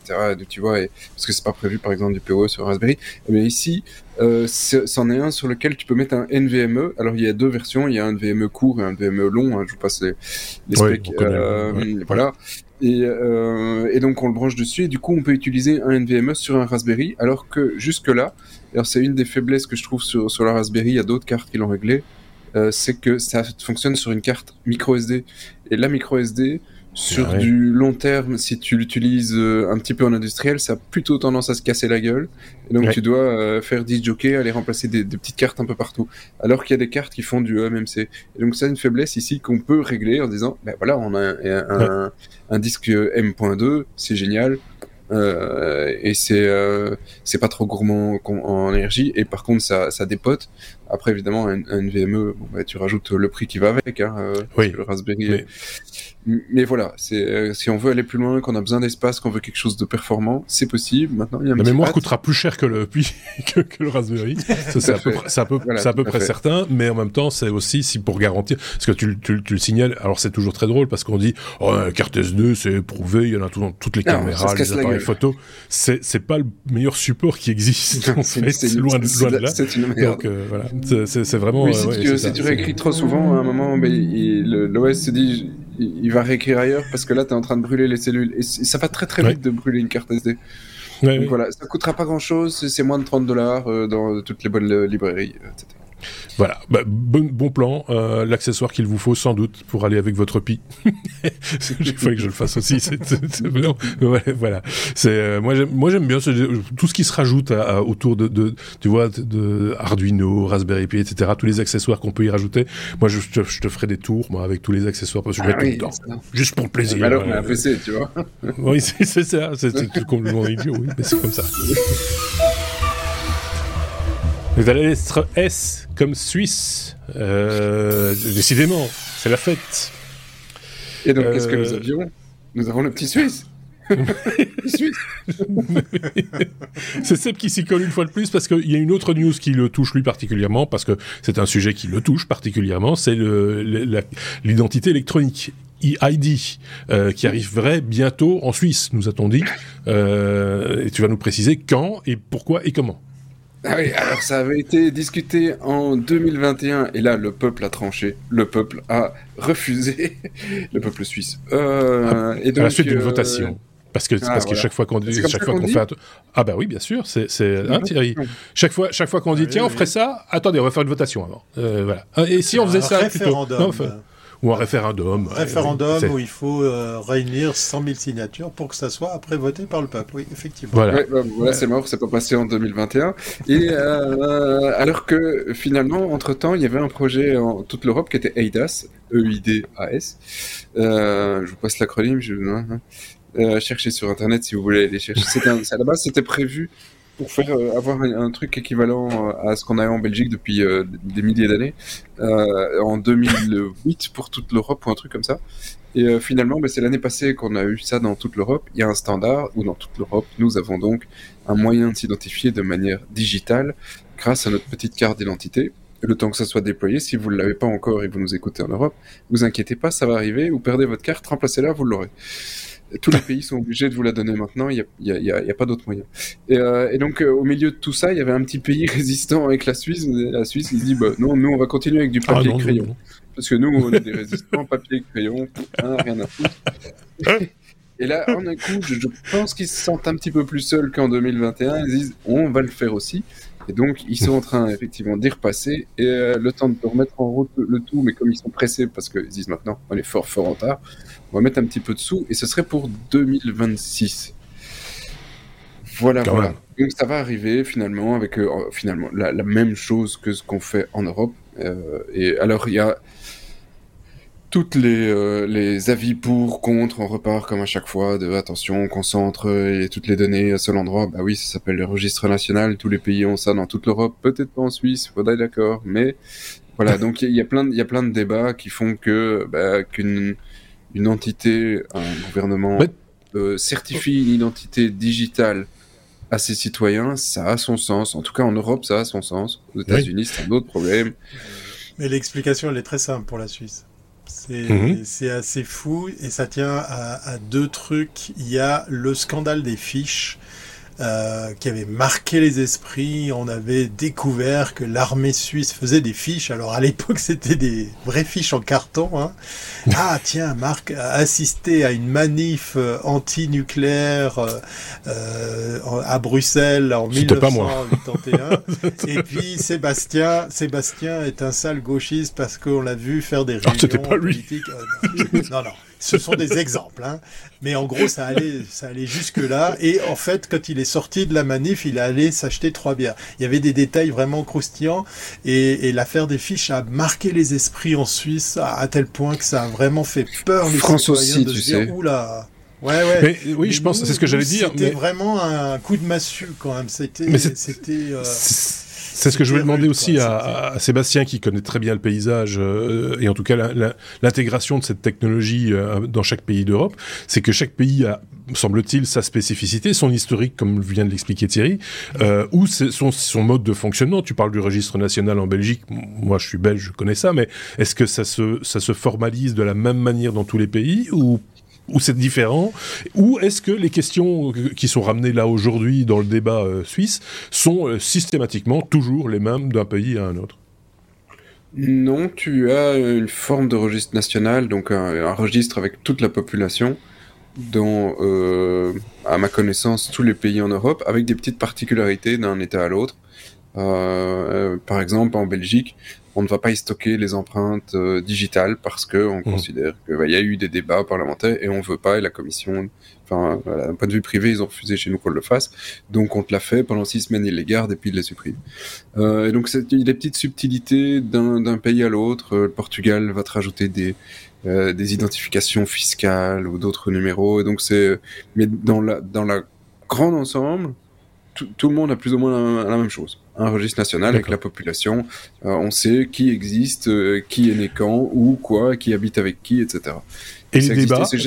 Tu vois, et, parce que c'est pas prévu par exemple du PoE sur Raspberry. Mais ici, euh, c'en est un sur lequel tu peux mettre un NVMe. Alors il y a deux versions, il y a un NVMe court et un NVMe long. Hein, je vous passe les, les specs. Euh, Voilà. Et, euh, et, donc on le branche dessus et du coup on peut utiliser un NVMe sur un Raspberry alors que jusque là, alors c'est une des faiblesses que je trouve sur, sur la Raspberry, il y a d'autres cartes qui l'ont réglé, euh, c'est que ça fonctionne sur une carte micro SD. Et la micro SD, sur ah du long terme, si tu l'utilises euh, un petit peu en industriel, ça a plutôt tendance à se casser la gueule. Et donc tu dois euh, faire disjoker, aller remplacer des, petites cartes un peu partout. Alors qu'il y a des cartes qui font du EMMC. Et donc c'est une faiblesse ici qu'on peut régler en disant, ben voilà, on a un, un disque M.2, c'est génial. Euh, et c'est euh, c'est pas trop gourmand en, énergie et par contre ça ça dépote après évidemment un, un VME bon, bah, tu rajoutes le prix qui va avec hein, euh, oui. le Raspberry mais voilà, c'est euh, si on veut aller plus loin, qu'on a besoin d'espace, qu'on veut quelque chose de performant, c'est possible. Maintenant, il y a la mémoire coûtera plus cher que le (laughs) que, que le Raspberry. c'est à peu à peu, à peu près certain, mais en même temps, c'est aussi si pour garantir, parce que tu, tu, tu le signales. Alors c'est toujours très drôle parce qu'on dit, oh, la carte S2, c'est prouvé, il y en a tout dans toutes les caméras, les appareils photo. C'est pas le meilleur support qui (laughs) existe. en fait, c'est loin, de, loin de là. C'est une. Donc euh, voilà, c'est vraiment. Oui, si, tu, si tu réécris trop souvent, à un moment, l'OS se dit il va réécrire ailleurs parce que là, tu es en train de brûler les cellules. Et ça va très très vite de brûler une carte SD. Donc voilà, ça coûtera pas grand chose, c'est moins de 30 dollars euh, dans toutes les bonnes librairies, etc. Voilà, bah, bon, bon, plan, euh, l'accessoire qu'il vous faut sans doute pour aller avec votre pi. (laughs) Il fallait que je le fasse aussi. C'est, ouais, voilà. C'est euh, moi j'aime bien tout ce qui se rajoute à, autour de, de, tu vois de, Arduino, Raspberry Pi, etc. Tous les accessoires qu'on peut y rajouter. Moi je, te, je te ferai des tours moi avec tous les accessoires parce que je ah oui, tout le temps, juste pour le plaisir. Alors on a un PC, tu vois. oui c'est, ça, c'est, c'est complètement idiot, oui, mais c'est comme ça. (laughs) Vous allez être S comme Suisse. Euh, décidément, c'est la fête. Et donc, qu'est-ce que nous euh, avions? Nous avons le petit (laughs) Suisse. c'est Seb qui s'y colle une fois de plus parce qu'il y a une autre news qui le touche lui particulièrement parce que c'est un sujet qui le touche particulièrement, c'est l'identité électronique. EID, euh, qui arriverait bientôt en Suisse, nous a-t-on dit. Euh, et tu vas nous préciser quand et pourquoi et comment. Ah oui, alors ça avait été discuté en 2021 et là le peuple a tranché, le peuple a refusé, (laughs) le peuple suisse. Euh, et donc, à la suite d'une euh, votation. Parce que, ah, parce que chaque fois qu'on dit, chaque fois qu'on fait, ah bah oui, bien sûr, c'est, c'est, hein, Thierry. Chaque fois, chaque fois qu'on dit, tiens, on ferait ça, attendez, on va faire une votation avant. Euh, voilà. Et si on faisait ça plutôt, non, ou un référendum. Référendum où il faut euh, réunir 100 000 signatures pour que ça soit après voté par le peuple, oui, effectivement. Voilà, bah, c'est mort, c'est pas passé en 2021. Et euh, alors que finalement, entre-temps, il y avait un projet en toute l'Europe qui était EIDAS, E-I-D-A-S. Euh, je vous passe l'acronyme, je... Hein, hein. Euh, cherchez sur Internet si vous voulez aller chercher. À la base, c'était prévu pour faire euh, avoir un, truc équivalent euh, à ce qu'on a en Belgique depuis euh, des milliers d'années en 2008 pour toute l'Europe ou un truc comme ça. Et finalement, bah, c'est l'année passée qu'on a eu ça dans toute l'Europe. Il y a un standard où dans toute l'Europe, nous avons donc un moyen de s'identifier de manière digitale grâce à notre petite carte d'identité. Le temps que ça soit déployé, si vous ne l'avez pas encore et vous nous écoutez en Europe, vous inquiétez pas, ça va arriver. Vous perdez votre carte, remplacez-la, vous l'aurez tous les pays sont obligés de vous la donner maintenant, il n'y a, pas d'autre moyen. Et, euh, et donc, euh, au milieu de tout ça, il y avait un petit pays (laughs) résistant avec la Suisse. La Suisse, il dit, bah, non, nous, on va continuer avec du ah, papier et crayon. Parce que nous, on est des résistants, (laughs) papier et crayon, hein, rien à foutre. Et là, en un coup, je, je pense qu'ils se sentent un petit peu plus seuls qu'en 2021. Ils disent, on va le faire aussi. Et donc, ils sont en train effectivement d'y repasser et euh, le temps de remettre en route le tout, mais comme ils sont pressés parce qu'ils disent maintenant, on est fort, fort en retard, on va mettre un petit peu de sous et ce serait pour 2026. Voilà, voilà. Donc ça va arriver finalement avec euh, finalement la, même chose que ce qu'on fait en Europe. Euh, et alors il y a toutes les, euh, les avis pour, contre, on repart comme à chaque fois de attention, on concentre et toutes les données à seul endroit. Bah oui, ça s'appelle le registre national. Tous les pays ont ça dans toute l'Europe, peut-être pas en Suisse, faudrait d'accord, mais Voilà, donc il y, a plein de, y a plein de débats qui font que bah, qu'une une entité, un gouvernement euh, certifie une identité digitale à ses citoyens, ça a son sens. En tout cas, en Europe, ça a son sens. Aux États-Unis, c'est un autre problème. Mais l'explication, elle est très simple pour la Suisse. C'est mhm. assez fou et ça tient à, à, deux trucs. Il y a le scandale des fiches euh, qui avait marqué les esprits. On avait découvert que l'armée suisse faisait des fiches. Alors à l'époque, (laughs) c'était des vraies fiches en carton. Hein. (laughs) Ah tiens, Marc a assisté à une manif euh, anti-nucléaire euh, euh, à Bruxelles en 1981. (laughs) Et puis Sébastien, Sébastien est un sale gauchiste parce qu'on l'a vu faire des ah, réunions politiques. non, non ce sont des exemples, hein. mais en gros, ça allait, ça allait jusque-là. Et en fait, quand il est sorti de la manif, il allait s'acheter trois bières. Il y avait des détails vraiment croustillants, et, l'affaire des fiches a marqué les esprits en Suisse à, tel point que ça a vraiment fait peur les France aussi, de tu se dire, oula. Ouais, ouais. oui, je pense, c'est ce que j'allais dire. C'était vraiment un coup de massue quand même. C'était, c'était. Euh, c'est ce que je voulais demander aussi à, Sébastien, qui connaît très bien le paysage, euh, et en tout cas l'intégration de cette technologie euh, dans chaque pays d'Europe, c'est que chaque pays a semble-t-il, sa spécificité, son historique, comme vient de l'expliquer Thierry, euh, ou son, son mode de fonctionnement. Tu parles du registre national en Belgique, moi je suis belge, je connais ça, mais est-ce que ça se, ça se formalise de la même manière dans tous les pays, ou ou c'est différent Ou est-ce que les questions qui sont ramenées là aujourd'hui dans le débat euh, suisse sont euh, systématiquement toujours les mêmes d'un pays à un autre? Non, tu as une forme de registre national, donc un, registre avec toute la population, dont, euh, à ma connaissance, tous les pays en Europe, avec des petites particularités d'un État à l'autre. par exemple, en Belgique, on ne va pas y stocker les empreintes euh, digitales parce que on mmh. considère qu'il bah, y a eu des débats parlementaires et on veut pas et la commission, enfin d'un point de vue privé ils ont refusé chez nous qu'on le fasse, donc on te l'a fait pendant six semaines ils les gardent et puis ils les suppriment. Euh, et donc il y a des petites subtilités d'un pays à l'autre. Euh, le Portugal va te rajouter des des identifications fiscales ou d'autres numéros et donc c'est mais dans la dans la grande ensemble tout, le monde a plus ou moins la, même chose. Un registre national avec la population. Euh, on sait qui existe, euh, qui est né quand, où, quoi, qui habite avec qui, etc. Et, les débats, c'est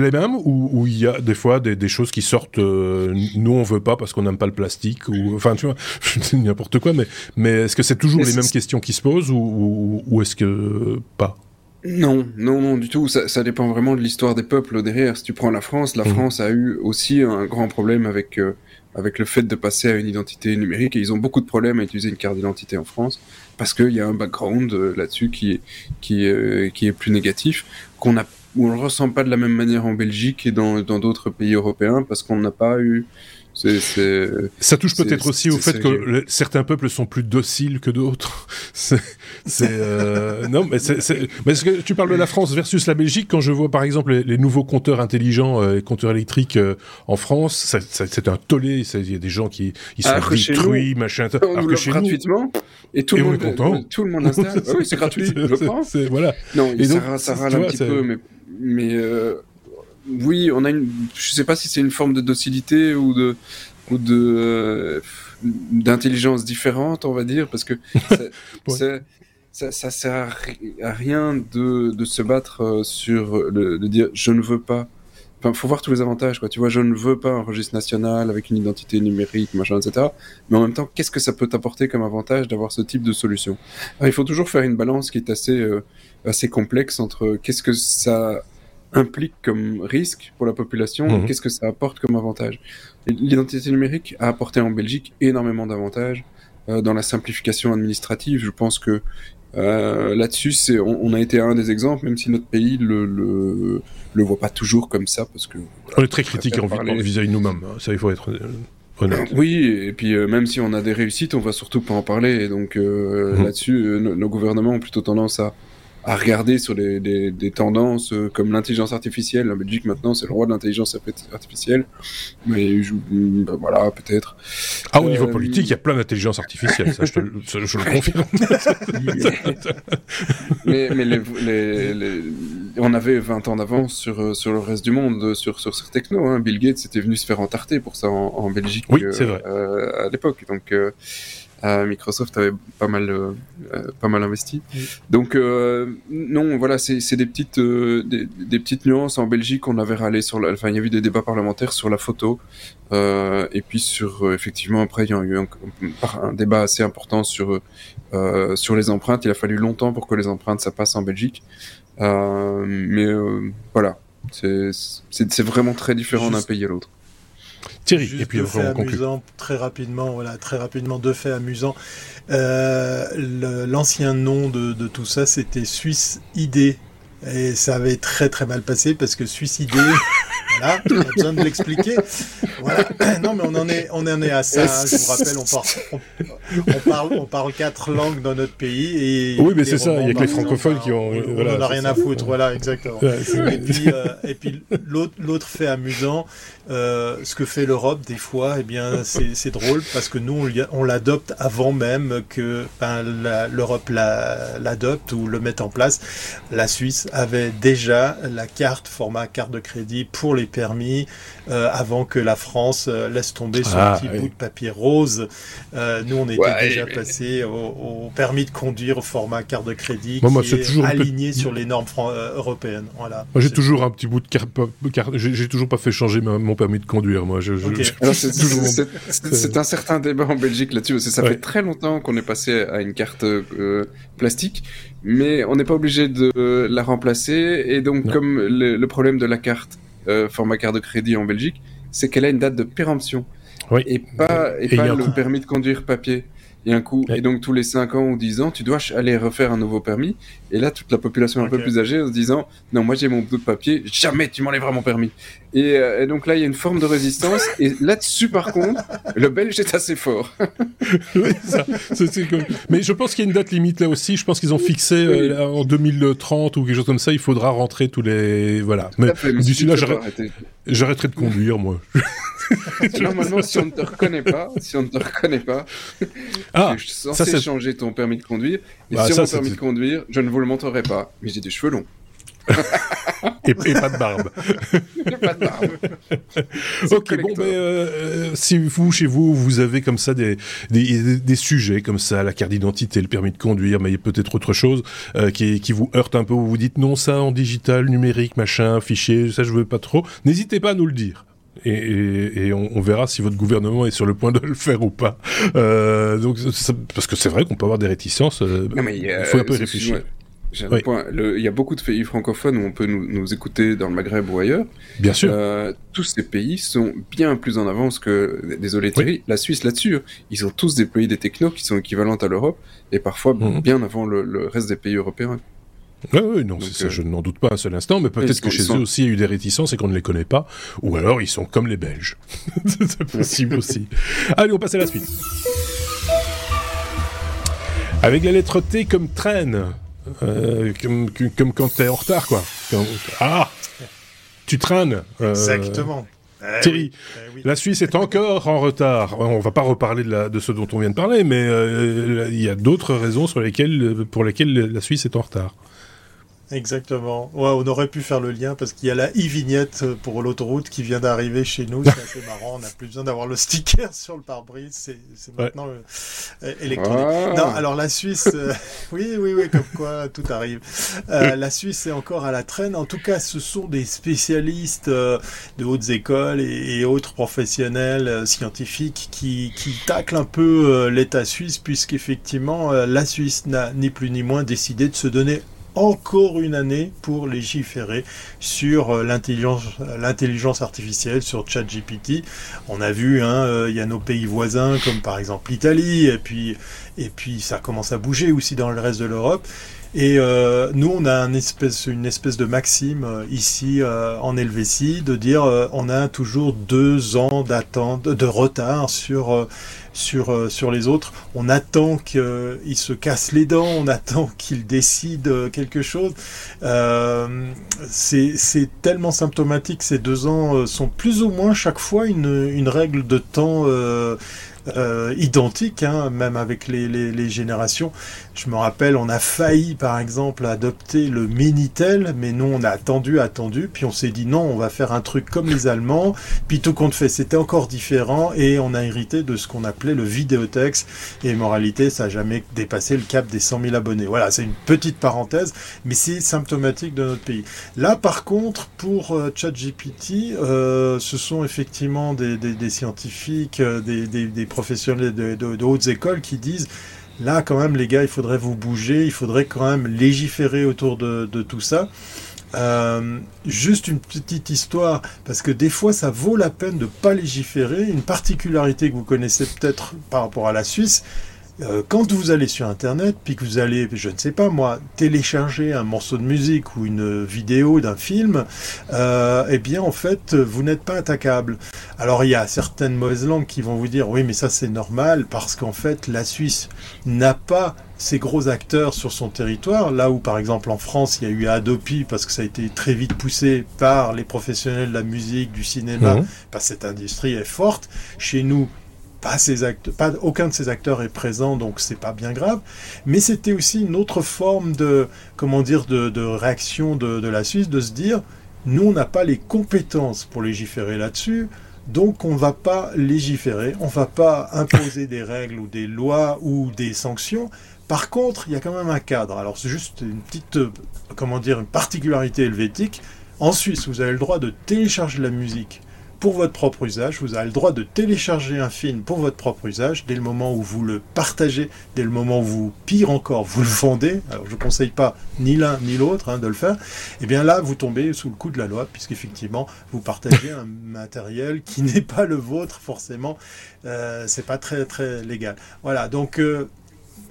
les mêmes ou il y a des fois des, choses qui sortent, euh, nous on veut pas parce qu'on n'aime pas le plastique ou enfin tu vois (laughs) n'importe quoi, mais mais est-ce que c'est toujours les mêmes questions qui se posent ou, ou est-ce que pas? Non, non, non, du tout. Ça, ça dépend vraiment de l'histoire des peuples derrière. Si tu prends la France, la mhm. France a eu aussi un grand problème avec euh, avec le fait de passer à une identité numérique et ils ont beaucoup de problèmes à utiliser une carte d'identité en France parce qu'il y a un background euh, là-dessus qui est qui euh, qui est plus négatif qu'on a on le ressent pas de la même manière en Belgique et dans dans d'autres pays européens parce qu'on n'a pas eu ça touche peut-être aussi au fait que certains peuples sont plus dociles que d'autres. (laughs) c'est, euh, non, mais mais que tu parles de la France versus la Belgique? Quand je vois par exemple les, nouveaux compteurs intelligents, euh, compteurs électriques euh, en France, c'est un tollé. Il y a des gens qui ils sont détruits, machin. On alors que chez gratuitement et tout le monde, content. tout le monde installe. (laughs) oui, c'est gratuit. je pense. Voilà. Non, et ça, ça râle un petit peu, mais mais oui, on a une, je sais pas si c'est une forme de docilité ou de, ou de, euh, d'intelligence différente, on va dire, parce que (laughs) ça, ça, sert à rien de, de se battre euh, sur le, de dire je ne veux pas. Enfin, faut voir tous les avantages, quoi. Tu vois, je ne veux pas un registre national avec une identité numérique, machin, etc. Mais en même temps, qu'est-ce que ça peut t'apporter comme avantage d'avoir ce type de solution? Il faut toujours faire une balance qui est assez, euh, assez complexe entre qu'est-ce que ça implique comme risque pour la population et mhm. qu'est-ce que ça apporte comme avantage? L'identité numérique a apporté en Belgique énormément d'avantages euh, dans la simplification administrative. Je pense que euh, là-dessus, c'est, on, a été un des exemples, même si notre pays le, le, le voit pas toujours comme ça, parce que on est très critique vis-à-vis de nous-mêmes. Hein. Ça, il faut être euh, honnête. Oui, et puis même si on a des réussites, on va surtout pas en parler. Et donc mhm. là-dessus, nos gouvernements ont plutôt tendance à à regarder sur des, des, des tendances euh, comme l'intelligence artificielle. La Belgique maintenant c'est le roi de l'intelligence artificielle, mais ben voilà peut-être. Ah au niveau euh, politique il y a plein d'intelligence artificielle, ça je, te, je le confirme. (laughs) mais mais les, les, les, on avait 20 ans d'avance sur euh, sur le reste du monde sur sur ces techno. Hein. Bill Gates était venu se faire entarter pour ça en, en Belgique. Oui c'est vrai. à l'époque donc. Microsoft avait pas mal, pas mal investi. Donc non, voilà, c'est des petites, des, des, petites nuances. En Belgique, on avait râlé sur, la, enfin, il y a eu des débats parlementaires sur la photo, et puis sur, effectivement, après, il y a eu un, un débat assez important sur sur les empreintes. Il a fallu longtemps pour que les empreintes ça passe en Belgique. Euh, mais euh, voilà, c'est vraiment très différent d'un pays à l'autre. Thierry, et puis deux faits amusants, très rapidement, voilà, très rapidement, deux faits amusants. Euh, L'ancien nom de, de, tout ça, c'était Suisse ID. Et ça avait très très mal passé parce que suicider, (laughs) voilà, pas besoin de l'expliquer. Voilà. (coughs) Non, mais on en est, on en est à ça. Hein. Je vous rappelle, on, on, parle, on parle quatre langues dans notre pays et. Oui, mais c'est ça. Il y a que les francophones qui ont. On a rien à foutre. Voilà, exactement. et puis, euh, et puis l'autre fait amusant, euh, ce que fait l'Europe des fois, eh bien, c'est drôle parce que nous, on l'adopte avant même que ben, l'Europe l'adopte ou le mette en place. La Suisse avait déjà la carte format carte de crédit pour les permis euh, avant que la France euh, laisse tomber son ah, petit bout de papier rose. nous, on était déjà passé au, permis de conduire au format carte de crédit moi, qui est, aligné sur les normes européennes. Voilà. Moi, j'ai toujours un petit bout de carte. J'ai toujours pas fait changer mon permis de conduire, moi. c'est un certain débat en Belgique là-dessus, parce que ça fait très longtemps qu'on est passé à une carte euh, plastique, mais on n'est pas obligé de la remplacer. Et donc, comme le, problème de la carte euh, format carte de crédit en Belgique, c'est qu'elle a une date de péremption. Et pas, et, pas le permis de conduire papier et un coup. Et donc tous les 5 ans ou 10 ans, tu dois aller refaire un nouveau permis. Et là, toute la population un peu plus âgée en se disant, non, moi j'ai mon bout de papier, jamais tu m'enlèveras mon permis. Et, euh, et, donc là, il y a une forme de résistance. et là-dessus, par contre, le Belge est assez fort. (laughs) oui, ça, Mais je pense qu'il y a une date limite là aussi. Je pense qu'ils ont fixé euh, en 2030 ou quelque chose comme ça. Il faudra rentrer tous les. Voilà. Mais, d'ici là, j'arrêterai de conduire, moi. Normalement, si on ne te reconnaît pas, si on ne te reconnaît pas, ah, je suis censé changer ton permis de conduire. Et bah, sur mon permis de conduire, je ne vous le montrerai pas, mais j'ai des cheveux longs. Et, pas de barbe. pas de barbe. (laughs) ok, bon, ben, euh, si vous, chez vous, vous avez comme ça des, des, des sujets comme ça, la carte d'identité, le permis de conduire, mais il y a peut-être autre chose euh, qui, qui vous heurte un peu, où vous dites non, ça en digital, numérique, machin, fichier, ça je veux pas trop, n'hésitez pas à nous le dire et, on, verra si votre gouvernement est sur le point de le faire ou pas. Euh, donc, parce que c'est vrai qu'on peut avoir des réticences. Il faut un peu réfléchir. Il y a beaucoup de pays francophones où on peut nous, écouter dans le Maghreb ou ailleurs. Bien sûr. Euh, tous ces pays sont bien plus en avance que, désolé Thierry, la Suisse là-dessus. Hein. Ils ont tous déployé des technos qui sont équivalentes à l'Europe et parfois mhm. bien avant le, reste des pays européens. Oui, non, ça, euh, je n'en doute pas un seul instant, mais peut-être que chez eux aussi il y a eu des réticences et qu'on ne les connaît pas, ou alors ils sont comme les Belges. (laughs) c'est possible aussi. Allez, on passe à la suite. Avec la lettre T comme traîne, euh, comme, comme, quand t'es en retard, quoi. ah Tu traînes. Euh, Exactement. Eh Thierry, eh la Suisse est encore en retard. On va pas reparler de, la, de ce dont on vient de parler, mais il y a d'autres raisons sur lesquelles, pour lesquelles la Suisse est en retard. Exactement. Ouais, on aurait pu faire le lien parce qu'il y a la e-vignette pour l'autoroute qui vient d'arriver chez nous. C'est assez marrant. On n'a plus besoin d'avoir le sticker (laughs) sur le pare-brise. C'est, maintenant euh, électronique. Ah. Non, alors la Suisse, euh, (laughs) oui, oui, oui, comme quoi tout arrive. Euh, la Suisse est encore à la traîne. En tout cas, ce sont des spécialistes de hautes écoles et, autres professionnels scientifiques qui, qui taclent un peu l'État suisse puisqu'effectivement, la Suisse n'a ni plus ni moins décidé de se donner encore une année pour légiférer sur euh, l'intelligence artificielle, sur ChatGPT. On a vu, hein, euh, il y a nos pays voisins comme par exemple l'Italie, et puis, et puis ça commence à bouger aussi dans le reste de l'Europe. Et euh, nous, on a une espèce, une espèce de maxime ici en Helvétie de dire on a toujours deux ans d'attente, de retard sur sur, euh, sur les autres. On attend qu'ils se cassent les dents, on attend (laughs) qu'ils décident euh, quelque chose. Euh, c'est tellement symptomatique, ces deux ans sont plus ou moins chaque fois une, une règle de temps euh, identiques, hein, même avec les, les, générations. Je me rappelle, on a failli, par exemple, adopter le Minitel, mais nous, on a attendu, attendu, puis on s'est dit non, on va faire un truc comme les Allemands. Puis tout compte fait, c'était encore différent, et on a hérité de ce qu'on appelait le vidéotex. Et moralité, ça n'a jamais dépassé le cap des 100 000 abonnés. Voilà, c'est une petite parenthèse, mais c'est symptomatique de notre pays. Là, par contre, pour euh, ChatGPT, euh, ce sont effectivement des, des, scientifiques, euh, des, des, professionnels de, hautes écoles qui disent là, quand même, les gars, il faudrait vous bouger, il faudrait quand même légiférer autour de, de tout ça. Euh, juste une petite histoire, parce que des fois ça vaut la peine de ne pas légiférer. Une particularité que vous connaissez peut-être par rapport à la Suisse, euh, quand vous allez sur Internet, puis que vous allez, je ne sais pas moi, télécharger un morceau de musique ou une vidéo d'un film, euh, eh bien en fait, vous n'êtes pas attaquable. Alors il y a certaines mauvaises langues qui vont vous dire, oui mais ça c'est normal, parce qu'en fait la Suisse n'a pas ces gros acteurs sur son territoire, là où par exemple en France il y a eu Adopi parce que ça a été très vite poussé par les professionnels de la musique, du cinéma, mmh. parce que cette industrie est forte. Chez nous, pas pas aucun de ces acteurs est présent, donc c'est pas bien grave. Mais c'était aussi une autre forme de, comment dire, de, réaction de, la Suisse, de se dire, nous on n'a pas les compétences pour légiférer là-dessus, donc on va pas légiférer, on va pas imposer des règles ou des lois ou des sanctions. Par contre, il y a quand même un cadre. Alors c'est juste une petite, comment dire, une particularité helvétique. En Suisse, vous avez le droit de télécharger la musique pour votre propre usage. Vous avez le droit de télécharger un film pour votre propre usage dès le moment où vous le partagez, dès le moment où vous, pire encore, vous le vendez. Alors je ne conseille pas ni l'un ni l'autre hein, de le faire. Et eh bien là, vous tombez sous le coup de la loi, puisqu'effectivement, vous partagez un matériel qui (laughs) n'est pas le vôtre forcément. Euh, c'est pas très très légal. Voilà, donc euh,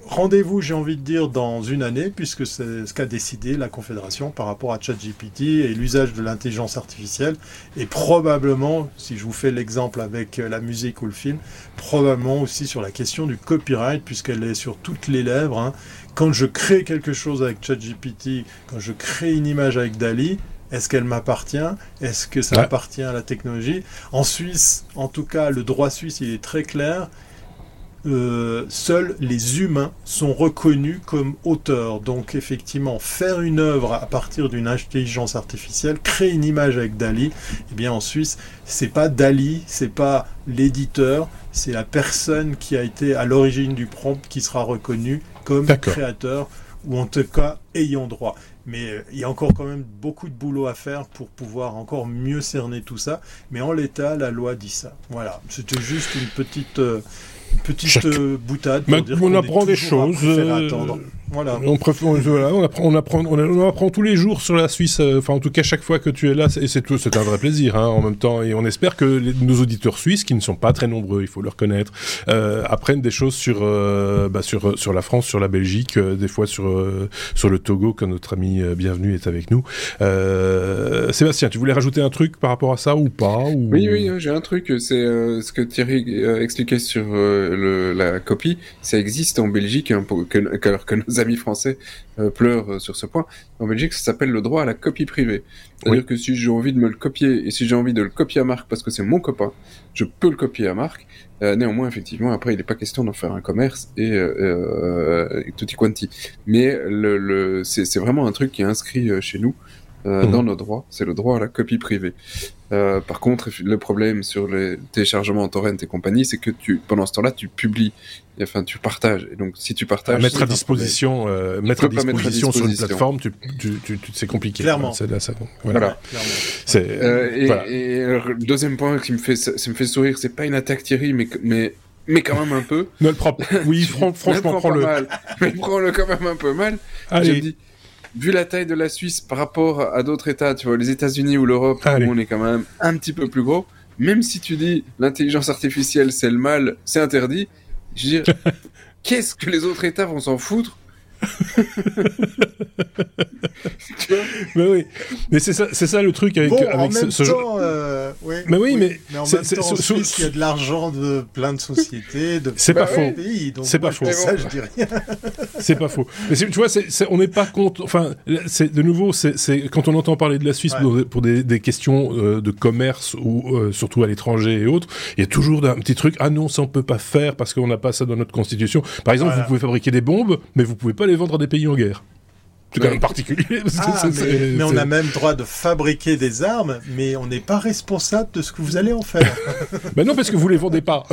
rendez-vous, j'ai envie de dire, dans une année, puisque c'est ce qu'a décidé la Confédération par rapport à ChatGPT et l'usage de l'intelligence artificielle. Et probablement, si je vous fais l'exemple avec la musique ou le film, probablement aussi sur la question du copyright, puisqu'elle est sur toutes les lèvres. Hein. Quand je crée quelque chose avec ChatGPT, quand je crée une image avec Dali, est-ce qu'elle m'appartient? Est-ce que ça appartient à la technologie? En Suisse, en tout cas, le droit suisse, il est très clair. Euh, seuls les humains sont reconnus comme auteurs. Donc effectivement, faire une œuvre à partir d'une intelligence artificielle, créer une image avec Dali, eh bien en Suisse, c'est pas Dali, c'est pas l'éditeur, c'est la personne qui a été à l'origine du prompt qui sera reconnue comme créateur ou en tout cas ayant droit. Mais euh, il y a encore quand même beaucoup de boulot à faire pour pouvoir encore mieux cerner tout ça. Mais en l'état, la loi dit ça. Voilà, c'était juste une petite, euh, petite euh, boutade. Pour dire on apprend des choses. Euh, voilà. On, on, apprend, on, apprend, on, apprend tous les jours sur la Suisse. Euh, enfin, en tout cas, chaque fois que tu es là, et c'est c'est un vrai plaisir hein, en même temps. Et on espère que nos auditeurs suisses, qui ne sont pas très nombreux, il faut le reconnaître, apprennent des choses sur bah, sur sur la France, sur la Belgique, des fois sur sur le Togo, quand notre ami bienvenue est avec nous. Sébastien, tu voulais rajouter un truc par rapport à ça ou pas Oui, oui, j'ai un truc. C'est ce que Thierry expliquait sur le, la copie, ça existe en Belgique, hein, pour, que, alors que nos amis français euh, pleurent sur ce point. En Belgique, ça s'appelle le droit à la copie privée. C'est-à-dire que si j'ai envie de me le copier et si j'ai envie de le copier à Marc parce que c'est mon copain, je peux le copier à Marc. Euh, néanmoins, effectivement, après, il n'est pas question d'en faire un commerce et, euh, euh tutti quanti. Mais le, le c'est vraiment un truc qui est inscrit chez nous. Euh, mhm. dans nos droits, c'est le droit à la copie privée. Euh, par contre, le problème sur les téléchargements en torrent et compagnie, c'est que tu, pendant ce temps-là, tu publies, enfin, tu partages. Et donc, si tu partages, mettre à disposition, euh, mettre, à disposition sur une plateforme, tu, tu, tu, c'est compliqué. Clairement. C'est là, ça, voilà. C'est. Euh, et, voilà. et le deuxième point qui me fait, ça, me fait sourire, c'est pas une attaque Thierry, mais mais mais quand même un peu. Ne le prends, oui, (laughs) franchement, prends-le. Mais prends-le quand même un peu mal. Allez. Je dis, vu la taille de la Suisse par rapport à d'autres États, tu vois, les États-Unis ou l'Europe, où on est quand même un petit peu plus gros, même si tu dis l'intelligence artificielle c'est le mal, c'est interdit, je veux dire, (laughs) qu'est-ce que les autres États vont s'en foutre (laughs) mais oui, mais c'est ça, c'est ça le truc avec, avec ce, genre. Euh, mais oui, mais, en même temps, en Suisse, il y a de l'argent de plein de sociétés, de (laughs) c'est pas faux. Pays, c'est pas faux. Ça, je dis rien. (laughs) c'est pas faux. Mais tu vois, on n'est pas contre. Enfin, c'est de nouveau, c'est quand on entend parler de la Suisse pour, des, questions euh, de commerce ou euh, surtout à l'étranger et autres, il y a toujours un petit truc. Ah non, ça on peut pas faire parce qu'on n'a pas ça dans notre constitution. Par exemple, vous pouvez fabriquer des bombes, mais vous pouvez pas les vendre à des pays en guerre. C'est quand même particulier. Ah, mais, on a même droit de fabriquer des armes, mais on n'est pas responsable de ce que vous allez en faire. (laughs) ben non, parce que vous les vendez pas. (laughs)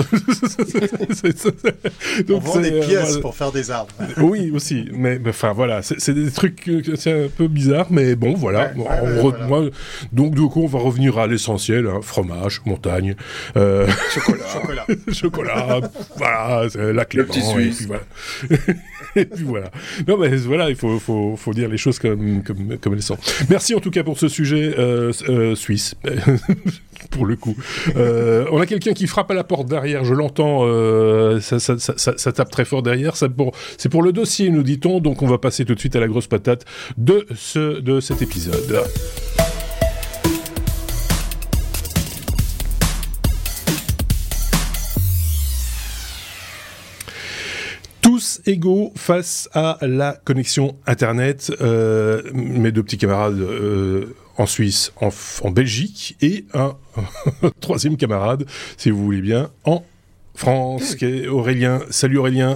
Donc on vend des euh, pièces pour faire des armes. oui, aussi. Mais enfin voilà, c'est des trucs, c'est un peu bizarre, mais bon, voilà. donc du coup, on va revenir à l'essentiel hein, fromage, montagne, euh... chocolat, (laughs) chocolat, chocolat. voilà, la clé. Le petit Suisse. Et puis voilà. Non, mais voilà, il faut, faut, faut dire les choses comme, comme, elles sont. Merci en tout cas pour ce sujet euh, euh, suisse. (laughs) pour le coup. Euh, on a quelqu'un qui frappe à la porte derrière, je l'entends, ça, ça, tape très fort derrière. C'est pour, pour le dossier, nous dit-on, donc on va passer tout de suite à la grosse patate de, ce, de cet épisode. Égaux face à la connexion Internet. Euh, mes deux petits camarades euh, en Suisse, en, Belgique, et un (laughs) troisième camarade, si vous voulez bien, en France, qui est Aurélien. Salut Aurélien.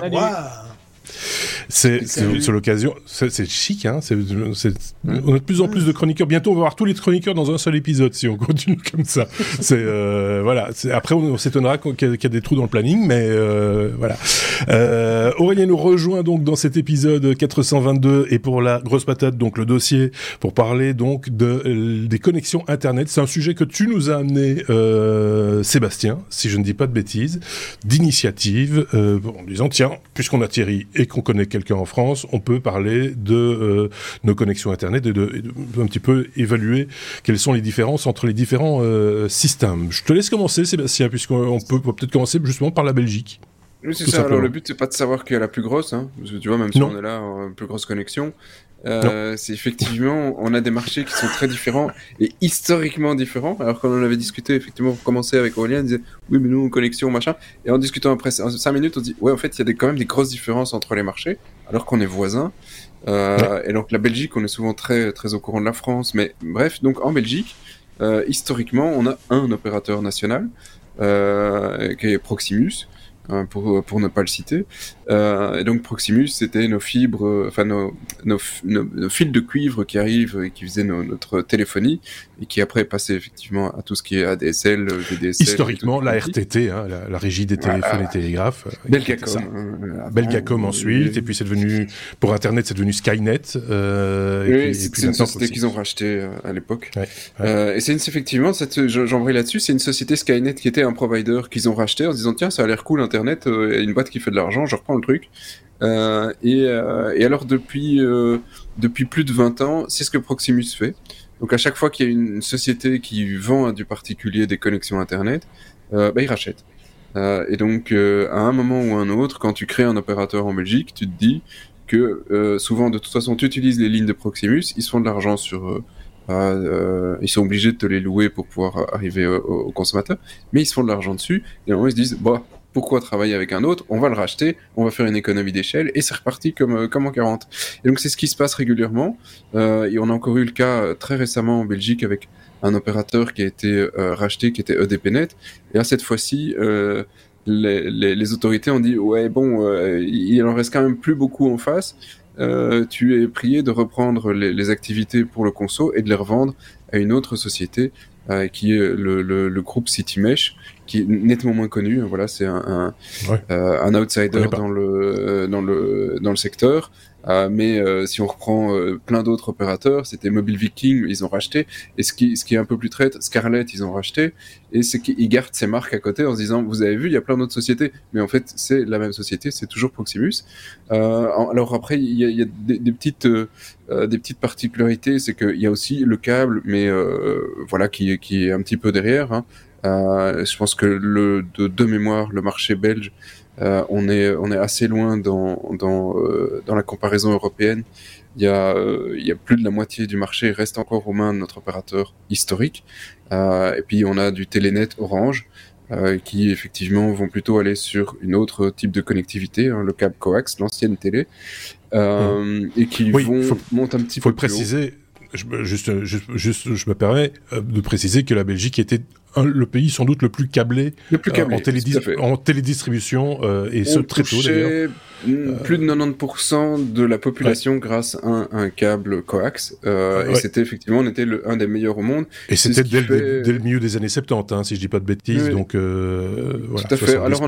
C'est l'occasion. C'est chic, hein. on a de plus en plus de chroniqueurs. Bientôt, on va avoir tous les chroniqueurs dans un seul épisode si on (laughs) continue comme ça. C'est euh, voilà. Après, on, s'étonnera qu'il y, a des trous dans le planning, mais euh, voilà. Euh, Aurélien nous rejoint donc dans cet épisode 422 et pour la grosse patate, donc le dossier pour parler donc de des connexions internet. C'est un sujet que tu nous as amené, Sébastien, si je ne dis pas de bêtises, d'initiative, en disant tiens, puisqu'on a Thierry et qu'on connaît quelqu'un en France, on peut parler de euh, nos connexions Internet et de, un petit peu évaluer quelles sont les différences entre les différents euh, systèmes. Je te laisse commencer, Sébastien, puisqu'on peut peut-être commencer justement par la Belgique. Oui, c'est ça. Alors, le but, c'est pas de savoir qui est la plus grosse, hein, parce que tu vois, même si on est là, plus grosse connexion, euh, c'est effectivement, on a des marchés qui sont très différents et historiquement différents. Alors quand on avait discuté, effectivement, on commençait avec Aurélien, on disait oui, mais nous, connexion, machin. Et en discutant après 5 minutes, on dit ouais, en fait, il y a des, quand même des grosses différences entre les marchés, alors qu'on est voisins. Euh, Et donc la Belgique, on est souvent très très au courant de la France, mais bref, donc en Belgique, euh, historiquement, on a un opérateur national euh, qui est Proximus. Hein, pour, ne pas le citer. Euh, et donc Proximus, c'était nos fibres, euh, enfin nos, nos, nos, fils de cuivre qui arrivent et qui faisaient notre téléphonie et qui après passaient effectivement à tout ce qui est ADSL, VDSL. Historiquement, la RTT, hein, la, la, régie des téléphones et télégraphes. Euh, Belgacom. Hein, Belgacom ensuite, et puis c'est devenu, pour Internet, c'est devenu Skynet. Euh, oui, c'est une société qu'ils ont racheté à l'époque. Ouais, ouais. et c'est effectivement, j'en là-dessus, c'est une société Skynet qui était un provider qu'ils ont racheté en se disant tiens, ça a l'air cool Internet, euh, une boîte qui fait de l'argent, je reprends le truc. Euh, et, euh, et, alors depuis depuis plus de 20 ans, c'est ce que Proximus fait. Donc à chaque fois qu'il y a une société qui vend à du particulier des connexions Internet, bah, ils rachètent. et donc à un moment ou un autre, quand tu crées un opérateur en Belgique, tu te dis que souvent de toute façon tu utilises les lignes de Proximus, ils se font de l'argent sur euh, ils sont obligés de te les louer pour pouvoir arriver aux consommateurs, mais ils se font de l'argent dessus, et en ils se disent, bah, pourquoi travailler avec un autre On va le racheter, on va faire une économie d'échelle et c'est reparti comme, euh, comme en 40. Et donc c'est ce qui se passe régulièrement. Euh, et on a encore eu le cas euh, très récemment en Belgique avec un opérateur qui a été euh, racheté, qui était EDPNet. Et là cette fois-ci, euh, les, les, les, autorités ont dit ouais bon, il en reste quand même plus beaucoup en face. tu es prié de reprendre les, les, activités pour le conso et de les revendre à une autre société qui est le, le, le groupe CityMesh qui est nettement moins connu. Voilà, c'est un, un, euh, un outsider dans le, dans le, dans le secteur. Euh, mais euh, si on reprend euh, plein d'autres opérateurs, c'était Mobile Viking, ils ont racheté. Et ce qui, ce qui est un peu plus traite, Scarlett, ils ont racheté. Et c'est qu'ils gardent ces marques à côté en se disant, vous avez vu, il y a plein d'autres sociétés. Mais en fait, c'est la même société, c'est toujours Proximus. alors après, il y a, il y a des, des, petites, des petites particularités, c'est qu'il y a aussi le câble, mais voilà, qui, qui est un petit peu derrière. Hein. Euh, je pense que le, de, de mémoire, le marché belge, euh, on est on est assez loin dans dans euh, dans la comparaison européenne. Il y a euh, il y a plus de la moitié du marché reste encore aux mains de notre opérateur historique. et puis on a du Telenet Orange. euh, qui effectivement vont plutôt aller sur une autre type de connectivité, hein, le câble coax, l'ancienne télé, euh, et qui vont monter un petit peu. Il faut le préciser. Je, juste, juste, je me permets euh, de préciser que la Belgique était le pays sans doute le plus câblé, le plus câblé en, télédistribution, et ce très tôt d'ailleurs. Plus de 90% de la population grâce à un, câble coax. Euh, Et c'était effectivement, on était le, un des meilleurs au monde. Et c'était dès, dès, le milieu des années 70, hein, si je dis pas de bêtises. Donc, euh, voilà, Tout à fait. Alors,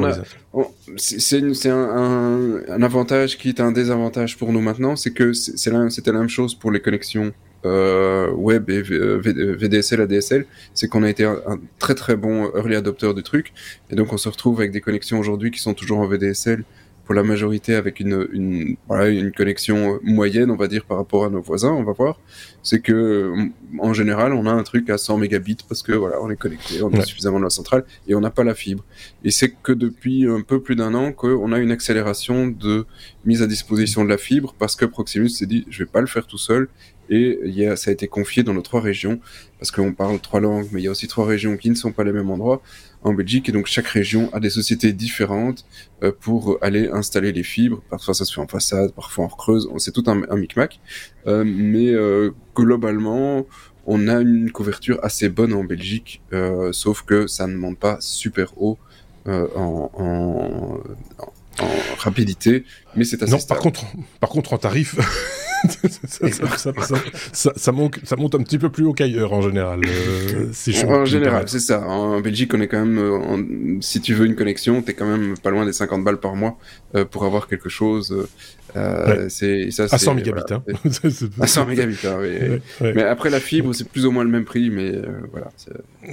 c'est un, un, un, avantage qui est un désavantage pour nous maintenant, c'est que c'était la même chose pour les connexions euh, web et VDSL ADSL, c'est qu'on a été un, un, très très bon early adopter du truc, et donc on se retrouve avec des connexions aujourd'hui qui sont toujours en VDSL pour la majorité avec une, une, voilà, une connexion moyenne, on va dire, par rapport à nos voisins, on va voir, c'est que en général, on a un truc à 100 mégabits parce que voilà, on est connecté, on a suffisamment de la centrale et on n'a pas la fibre. Et c'est que depuis un peu plus d'un an qu'on a une accélération de mise à disposition de la fibre parce que Proximus s'est dit, je vais pas le faire tout seul. Et il y a, ça a été confié dans nos trois régions, parce qu'on parle trois langues, mais il y a aussi trois régions qui ne sont pas les mêmes endroits en Belgique et donc chaque région a des sociétés différentes euh, pour aller installer les fibres. Parfois ça se fait en façade, parfois en creuse, c'est tout un, un micmac. Euh, mais euh, globalement, on a une couverture assez bonne en Belgique, sauf que ça ne monte pas super haut en, en, en, rapidité, mais c'est assez Non, stable. par contre, par contre en tarif. Ça, ça, ça, monte, ça monte un petit peu plus haut qu'ailleurs en général. Euh, si en général, c'est ça. En Belgique, on est quand même, euh, en, si tu veux une connexion, t'es quand même pas loin des 50 balles par mois euh, pour avoir quelque chose. Euh, ouais. c'est ça, à 100 mégabits. Voilà, hein. à 100 mégabits, hein, oui. (laughs) ouais, ouais. Mais après la fibre, c'est plus ou moins le même prix, mais euh, voilà.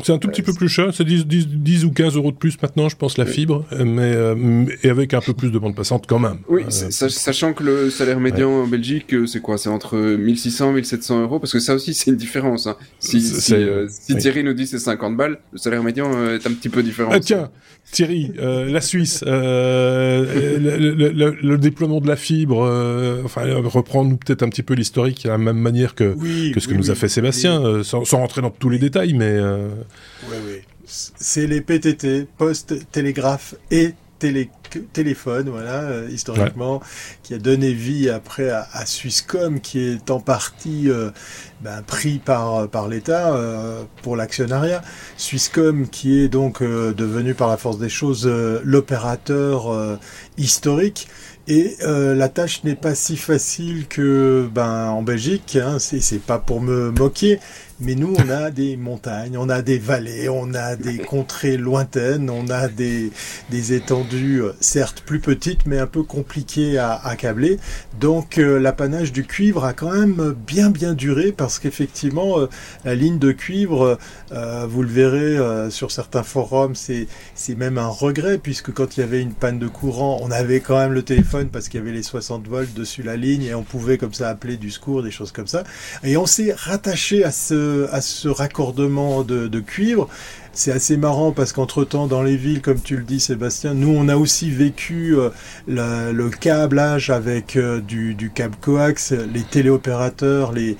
C'est un tout petit peu plus cher, c'est 10, 10, 10, ou 15 euros de plus maintenant, je pense, la fibre, mais euh, et avec un peu plus de bande passante quand même. Oui, sachant que le salaire médian en Belgique, c'est quoi C'est entre 1600 et 1700 euros, parce que ça aussi, c'est une différence. Hein. Si, si, si Thierry nous dit c'est 50 balles, le salaire médian est un petit peu différent. Ah, tiens, Thierry, la Suisse, le, le, le, le, déploiement de la fibre, euh, enfin, reprendre peut-être un petit peu l'historique de la même manière que, oui, que ce que oui, nous a fait Sébastien, oui. sans, sans, rentrer dans tous les détails, mais... Oui. C'est les PTT, Poste, Télégraphe et télé téléphone, voilà, euh, historiquement, ouais. qui a donné vie après à, à, Swisscom, qui est en partie euh, ben, pris par, par l'État euh, pour l'actionnariat. Swisscom, qui est donc euh, devenu par la force des choses euh, l'opérateur historique. Et euh, la tâche n'est pas si facile que ben en Belgique, hein, c'est pas pour me moquer, mais nous on a des montagnes, on a des vallées, on a des contrées lointaines, on a des, des étendues certes plus petites mais un peu compliquées à, à câbler. Donc euh, l'apanage du cuivre a quand même bien bien duré parce qu'effectivement euh, la ligne de cuivre, euh, vous le verrez sur certains forums, c'est c'est même un regret puisque quand il y avait une panne de courant, on avait quand même le téléphone parce qu'il y avait les 60 volts dessus la ligne et on pouvait comme ça appeler du secours, des choses comme ça. Et on s'est rattaché à ce, à ce raccordement de, cuivre c'est assez marrant parce qu'entre temps dans les villes, comme tu le dis Sébastien, nous on a aussi vécu euh, le, câblage avec euh, du, câble coax, les téléopérateurs, les,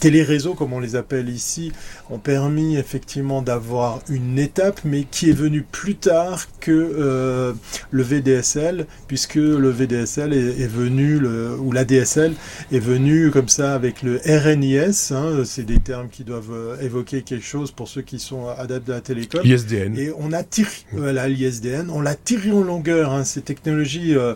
téléréseaux comme on les appelle ici, ont permis effectivement d'avoir une étape, mais qui est venue plus tard que euh, le VDSL, puisque le VDSL est, venu, ou l'ADSL est venu comme ça avec le RNIS, hein, c'est des termes qui doivent évoquer quelque chose pour ceux qui sont adeptes de la télécom. ISDN. Et on a tiré, voilà, l'ISDN, on l'a tiré en longueur, hein, ces technologies, euh,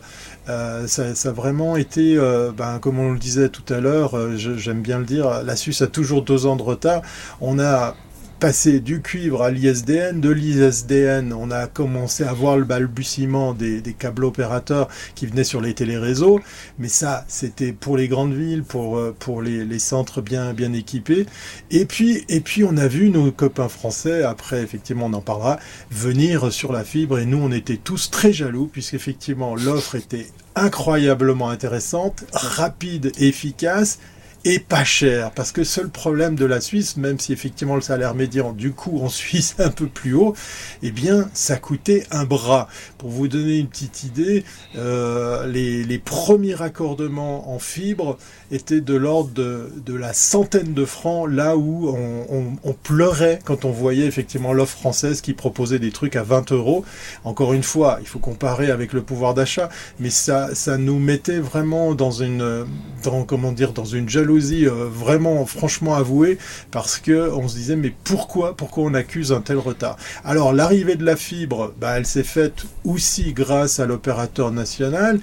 euh, ça, ça, a vraiment été, euh, ben, comme on le disait tout à l'heure, euh, j'aime bien le dire, la Suisse a toujours deux ans de retard. On a passé du cuivre à l'ISDN, de l'ISDN, on a commencé à voir le balbutiement des, des câbles opérateurs qui venaient sur les téléréseaux, mais ça, c'était pour les grandes villes, pour, pour les, les, centres bien, bien équipés. Et puis, et puis, on a vu nos copains français, après, effectivement, on en parlera, venir sur la fibre, et nous, on était tous très jaloux, puisqu'effectivement, l'offre était incroyablement intéressante, rapide et efficace, et pas cher. Parce que seul problème de la Suisse, même si effectivement le salaire médian du coup en Suisse est un peu plus haut, eh bien ça coûtait un bras. Pour vous donner une petite idée, euh, les, premiers raccordements en fibre étaient de l'ordre de, la centaine de francs, là où on, pleurait quand on voyait effectivement l'offre française qui proposait des trucs à 20 euros. Encore une fois, il faut comparer avec le pouvoir d'achat, mais ça, ça nous mettait vraiment dans une, dans, comment dire, dans une euh, vraiment franchement avouée, parce que on se disait mais pourquoi, pourquoi on accuse un tel retard? Alors l'arrivée de la fibre, bah, elle s'est faite aussi grâce à l'opérateur national,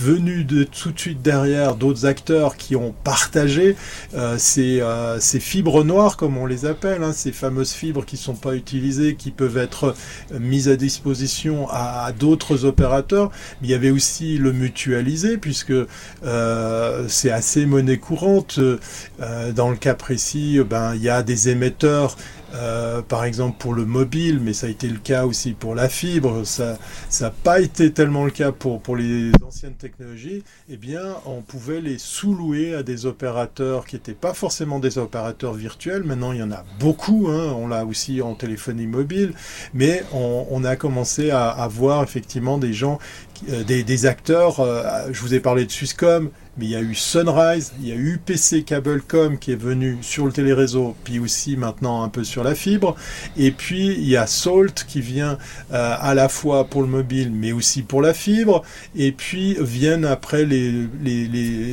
venu de tout de suite derrière d'autres acteurs qui ont partagé euh, ces, euh, ces, fibres noires, comme on les appelle, hein, ces fameuses fibres qui sont pas utilisées, qui peuvent être mises à disposition à, à d'autres opérateurs. Mais il y avait aussi le mutualisé, puisque euh, c'est assez monnaie courante. Euh, dans le cas précis, ben, il y a des émetteurs euh, par exemple pour le mobile, mais ça a été le cas aussi pour la fibre, ça n'a pas été tellement le cas pour, pour les anciennes technologies, eh bien on pouvait les sous-louer à des opérateurs qui n'étaient pas forcément des opérateurs virtuels, maintenant il y en a beaucoup, hein. on l'a aussi en téléphonie mobile, mais on, a commencé à, à, voir effectivement des gens, euh, des, acteurs, euh, je vous ai parlé de Swisscom, mais il y a eu Sunrise, il y a eu UPC Cablecom qui est venu sur le téléréseau, puis aussi maintenant un peu sur la fibre. Et puis il y a Salt qui vient euh, à la fois pour le mobile, mais aussi pour la fibre. Et puis viennent après les,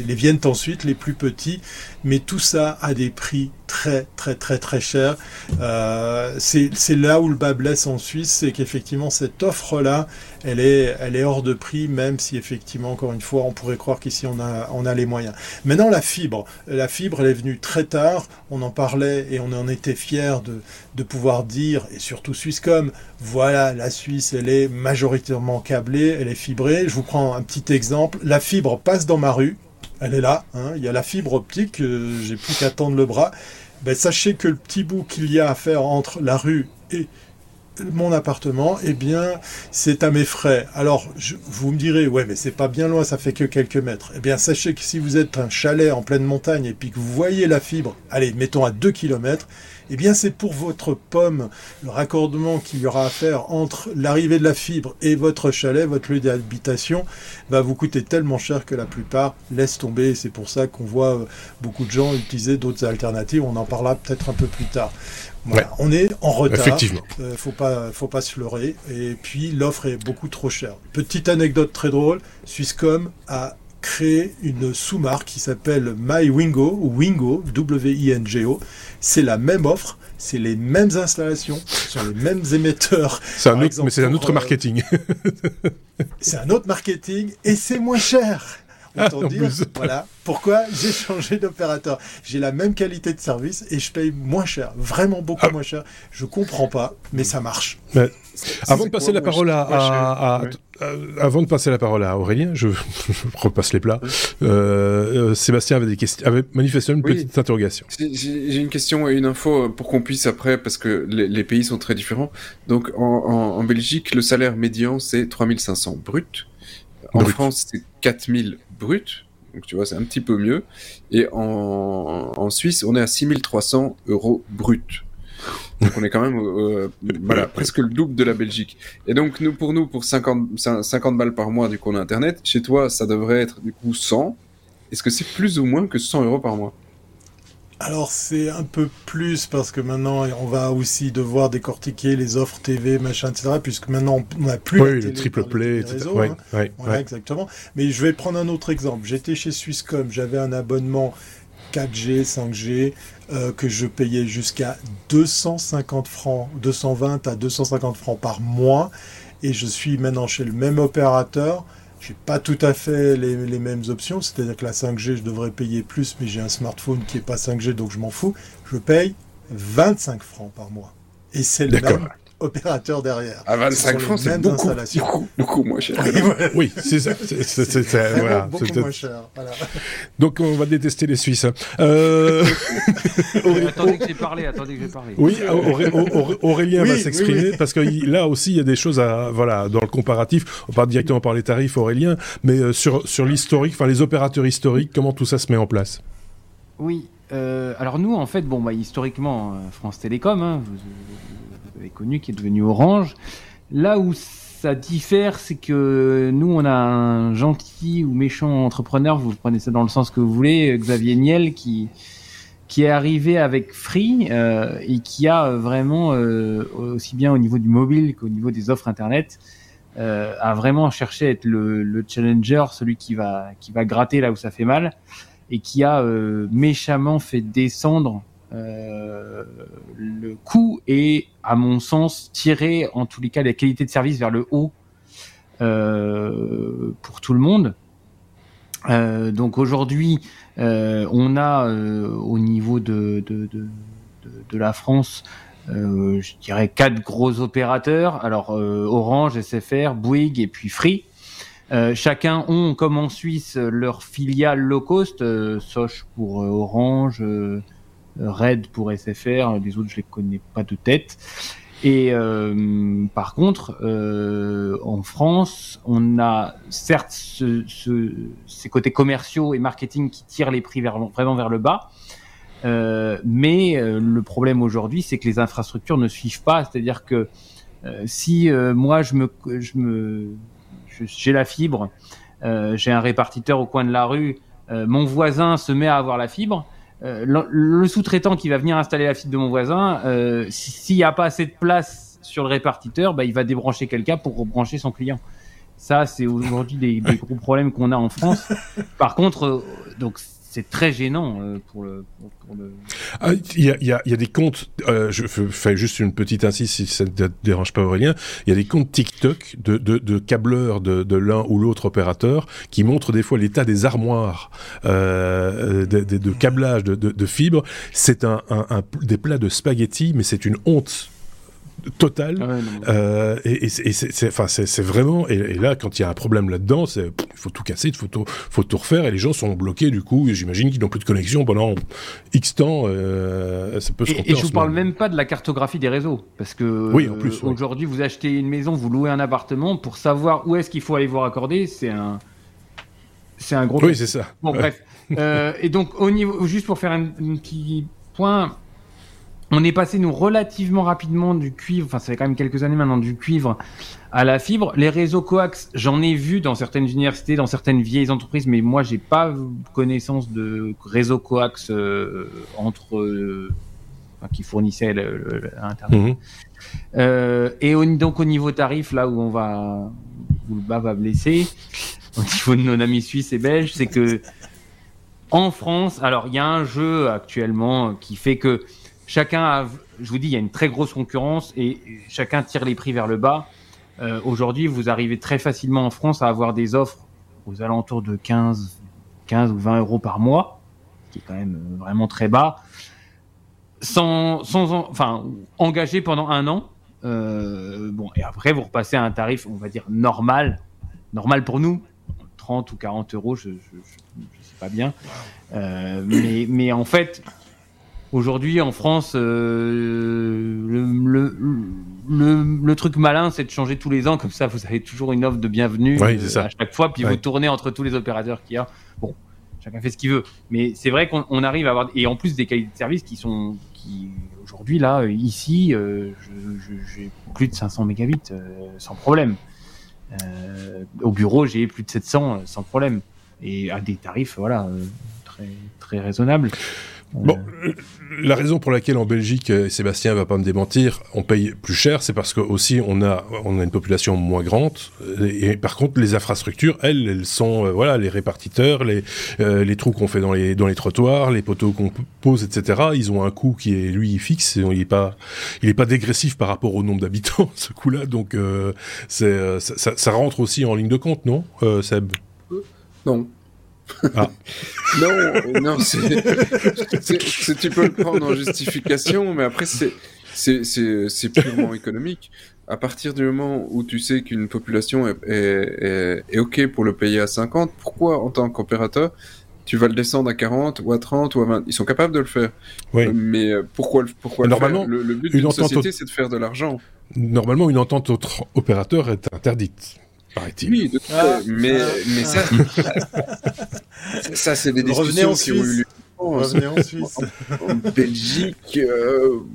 viennent ensuite les plus petits. Mais tout ça a des prix très très très très chers. Euh, c'est là où le bas blesse en Suisse, c'est qu'effectivement cette offre-là, elle est, elle est hors de prix, même si effectivement, encore une fois, on pourrait croire qu'ici on on a les moyens. Maintenant, la fibre. La fibre, elle est venue très tard. On en parlait et on en était fiers de, de pouvoir dire, et surtout Swisscom, voilà, la Suisse, elle est majoritairement câblée, elle est fibrée. Je vous prends un petit exemple. La fibre passe dans ma rue. Elle est là, hein. il y a la fibre optique, euh, j'ai plus qu'à tendre le bras. Ben, sachez que le petit bout qu'il y a à faire entre la rue et mon appartement, eh bien, c'est à mes frais. Alors, vous me direz, ouais, mais c'est pas bien loin, ça fait que quelques mètres. Eh bien, sachez que si vous êtes un chalet en pleine montagne et puis que vous voyez la fibre, allez, mettons à 2 km, eh bien, c'est pour votre pomme, le raccordement qu'il y aura à faire entre l'arrivée de la fibre et votre chalet, votre lieu d'habitation, va vous coûter tellement cher que la plupart laissent tomber. C'est pour ça qu'on voit beaucoup de gens utiliser d'autres alternatives. On en parlera peut-être un peu plus tard. Voilà, ouais. on est en retard. Effectivement. Euh, faut pas, faut pas se leurrer. Et puis l'offre est beaucoup trop chère. Petite anecdote très drôle. Swisscom a créé une sous-marque qui s'appelle MyWingo ou Wingo, W-I-N-G-O. C'est la même offre, c'est les mêmes installations, sont les mêmes émetteurs. (laughs) C'est un autre, mais c'est un autre marketing. (laughs) c'est un autre marketing et c'est moins cher. Autant dire, voilà pourquoi j'ai changé d'opérateur. J'ai la même qualité de service et je paye moins cher, vraiment beaucoup ah. moins cher. Je comprends pas, mais ça marche. Mais, avant de passer la parole à, à, à, oui. avant de passer la parole à Aurélien, je, (laughs) je repasse les plats. Euh, Sébastien avait des questions, avait manifestement une oui. petite interrogation. J'ai une question et une info pour qu'on puisse après, parce que les, les, pays sont très différents. Donc en, en, en Belgique, le salaire médian c'est 3500 brut. En brut. France, c'est 4000 brut. Donc tu vois, c'est un petit peu mieux. Et en, en Suisse, on est à 6300 euros brut. Donc on est quand même euh, voilà, (laughs) presque le double de la Belgique. Et donc nous pour nous pour 50 50 balles par mois du coup on a internet, chez toi ça devrait être du coup 100. Est-ce que c'est plus ou moins que 100 euros par mois? Alors c'est un peu plus parce que maintenant on va aussi devoir décortiquer les offres TV, machin, etc. Puisque maintenant on n'a plus oui, le triple play, etc. Réseaux, ouais, hein. ouais, voilà, ouais. exactement. Mais je vais prendre un autre exemple. J'étais chez Swisscom, j'avais un abonnement 4G, 5G euh, que je payais jusqu'à 250 francs, 220 à 250 francs par mois, et je suis maintenant chez le même opérateur j'ai pas tout à fait les, mêmes options, c'est-à-dire que la 5G, je devrais payer plus, mais j'ai un smartphone qui est pas 5G, donc je m'en fous. Je paye 25 francs par mois. Et c'est le opérateur derrière. À 25 francs, c'est beaucoup, beaucoup, beaucoup moins cher. oui, c'est ça. C'est (laughs) voilà, beaucoup moins cher. Voilà. Donc on va détester les Suisses. Hein. Euh... (laughs) attendez que j'ai parlé, attendez que j'ai parlé. Oui, Auré Auré Aurélien oui, va s'exprimer oui, oui. parce que là aussi il y a des choses à voilà dans le comparatif. On part directement par les tarifs, Aurélien, mais euh, sur sur l'historique, enfin les opérateurs historiques, comment tout ça se met en place? Oui. alors nous, en fait, bon, bah, historiquement, France Télécom, hein, connu, qui est devenu Orange. Là où ça diffère, c'est que nous, on a un gentil ou méchant entrepreneur, vous prenez ça dans le sens que vous voulez, Xavier Niel, qui, qui est arrivé avec Free euh, et qui a vraiment, euh, aussi bien au niveau du mobile qu'au niveau des offres Internet, euh, a vraiment cherché à être le, le, challenger, celui qui va, qui va gratter là où ça fait mal, et qui a euh, méchamment fait descendre euh, le coût et, à mon sens, tirer en tous les cas la qualité de service vers le haut euh, pour tout le monde. Euh, donc aujourd'hui, euh, on a euh, au niveau de, de, de, la France, euh, je dirais quatre gros opérateurs. Alors Orange, SFR, Bouygues et puis Free. chacun ont, comme en Suisse, leur filiale low cost, Soch pour Orange, Red pour SFR, les autres je les connais pas de tête. Et euh, par contre, euh, en France, on a certes ce, ce, ces côtés commerciaux et marketing qui tirent les prix vraiment vers le bas, euh, mais le problème aujourd'hui, c'est que les infrastructures ne suivent pas. C'est-à-dire que si moi je me, j'ai la fibre, j'ai un répartiteur au coin de la rue, mon voisin se met à avoir la fibre euh, le, sous-traitant qui va venir installer la fibre de mon voisin, euh, s'il n'y a pas assez de place sur le répartiteur, bah, il va débrancher quelqu'un pour rebrancher son client. Ça, c'est aujourd'hui des, des, gros problèmes qu'on a en France. (laughs) Par contre, euh, donc c'est très gênant euh, pour le. Pour, le... Ah, il y, a, y, a, y, a, des comptes. Euh, je fais juste une petite insiste si ça ne te dérange pas Aurélien. Il y a des comptes TikTok de, de, de câbleurs de, de l'un ou l'autre opérateur qui montrent des fois l'état des armoires euh, de, de, de, câblage de, de, de fibres. C'est un, un, un, des plats de spaghettis, mais c'est une honte total. Ah euh, et, et c'est, enfin, vraiment. Et, et, là, quand il y a un problème là-dedans, il faut tout casser, il faut tout, faut tout refaire, et les gens sont bloqués du coup. J'imagine qu'ils n'ont plus de connexion pendant X temps. Euh, ça peut se Et, et je vous parle même pas de la cartographie des réseaux, parce que oui, en plus, euh, aujourd'hui, vous achetez une maison, vous louez un appartement pour savoir où est-ce qu'il faut aller vous raccorder. C'est un, c'est un gros. Oui, c'est ça. Bon, ouais. bref. euh, et donc, au niveau, juste pour faire un, un petit point on est passé nous relativement rapidement du cuivre, enfin ça fait quand même quelques années maintenant du cuivre à la fibre. Les réseaux coax, j'en ai vu dans certaines universités, dans certaines vieilles entreprises, mais moi j'ai pas connaissance de réseau coax euh, entre euh, enfin, qui fournissait l'internet. Mmh. Euh, et au, donc au niveau tarif, là où on va où le bas va blesser, au niveau de nos amis suisses et belges, c'est que en France, alors il y a un jeu actuellement qui fait que chacun je vous dis, il y a une très grosse concurrence et chacun tire les prix vers le bas. Euh, Aujourd'hui, vous arrivez très facilement en France à avoir des offres aux alentours de 15, 15 ou 20 euros par mois, qui est quand même vraiment très bas, sans, enfin, engagé pendant un an. Euh, bon, et après, vous repassez à un tarif, on va dire, normal, normal pour nous, 30 ou 40 euros, je, je sais pas bien. Euh, mais en fait, Aujourd'hui, en France, euh, le, le, le, le, truc malin, c'est de changer tous les ans, comme ça, vous avez toujours une offre de bienvenue oui, euh, à chaque fois, puis vous tournez entre tous les opérateurs qu'il y a. Bon, chacun fait ce qu'il veut, mais c'est vrai qu'on arrive à avoir, et en plus des qualités de service qui sont, qui aujourd'hui là, ici, euh, j'ai plus de 500 mégabits euh, sans problème. Euh, au bureau, j'ai plus de 700 sans problème, et à des tarifs, voilà, euh, très très raisonnables. Bon, la raison pour laquelle en Belgique, et Sébastien va pas me démentir, on paye plus cher, c'est parce que aussi on a on a une population moins grande et, et par contre les infrastructures, elles, elles sont euh, voilà les répartiteurs, les euh, les trous qu'on fait dans les dans les trottoirs, les poteaux qu'on pose, etc. Ils ont un coût qui est lui fixe, il est pas il est pas dégressif par rapport au nombre d'habitants (laughs) ce coût-là, donc euh, c'est ça, ça, rentre aussi en ligne de compte, non, euh, Seb? Non. Ah. (laughs) non, non, c'est, tu peux le prendre en justification, mais après c'est, purement économique. À partir du moment où tu sais qu'une population est, est, est, est ok pour le payer à 50, pourquoi en tant qu'opérateur tu vas le descendre à 40 ou à 30 ou à 20 Ils sont capables de le faire. Oui. Mais pourquoi, pourquoi Normalement, le, faire? Le, le but d'une société, c'est de faire de l'argent. Normalement, une entente entre opérateurs est interdite. Oui, de... ah, mais, ah, mais ça, (laughs) ça c'est des discussions qui ont eu lieu. revenez en Suisse. En, Belgique,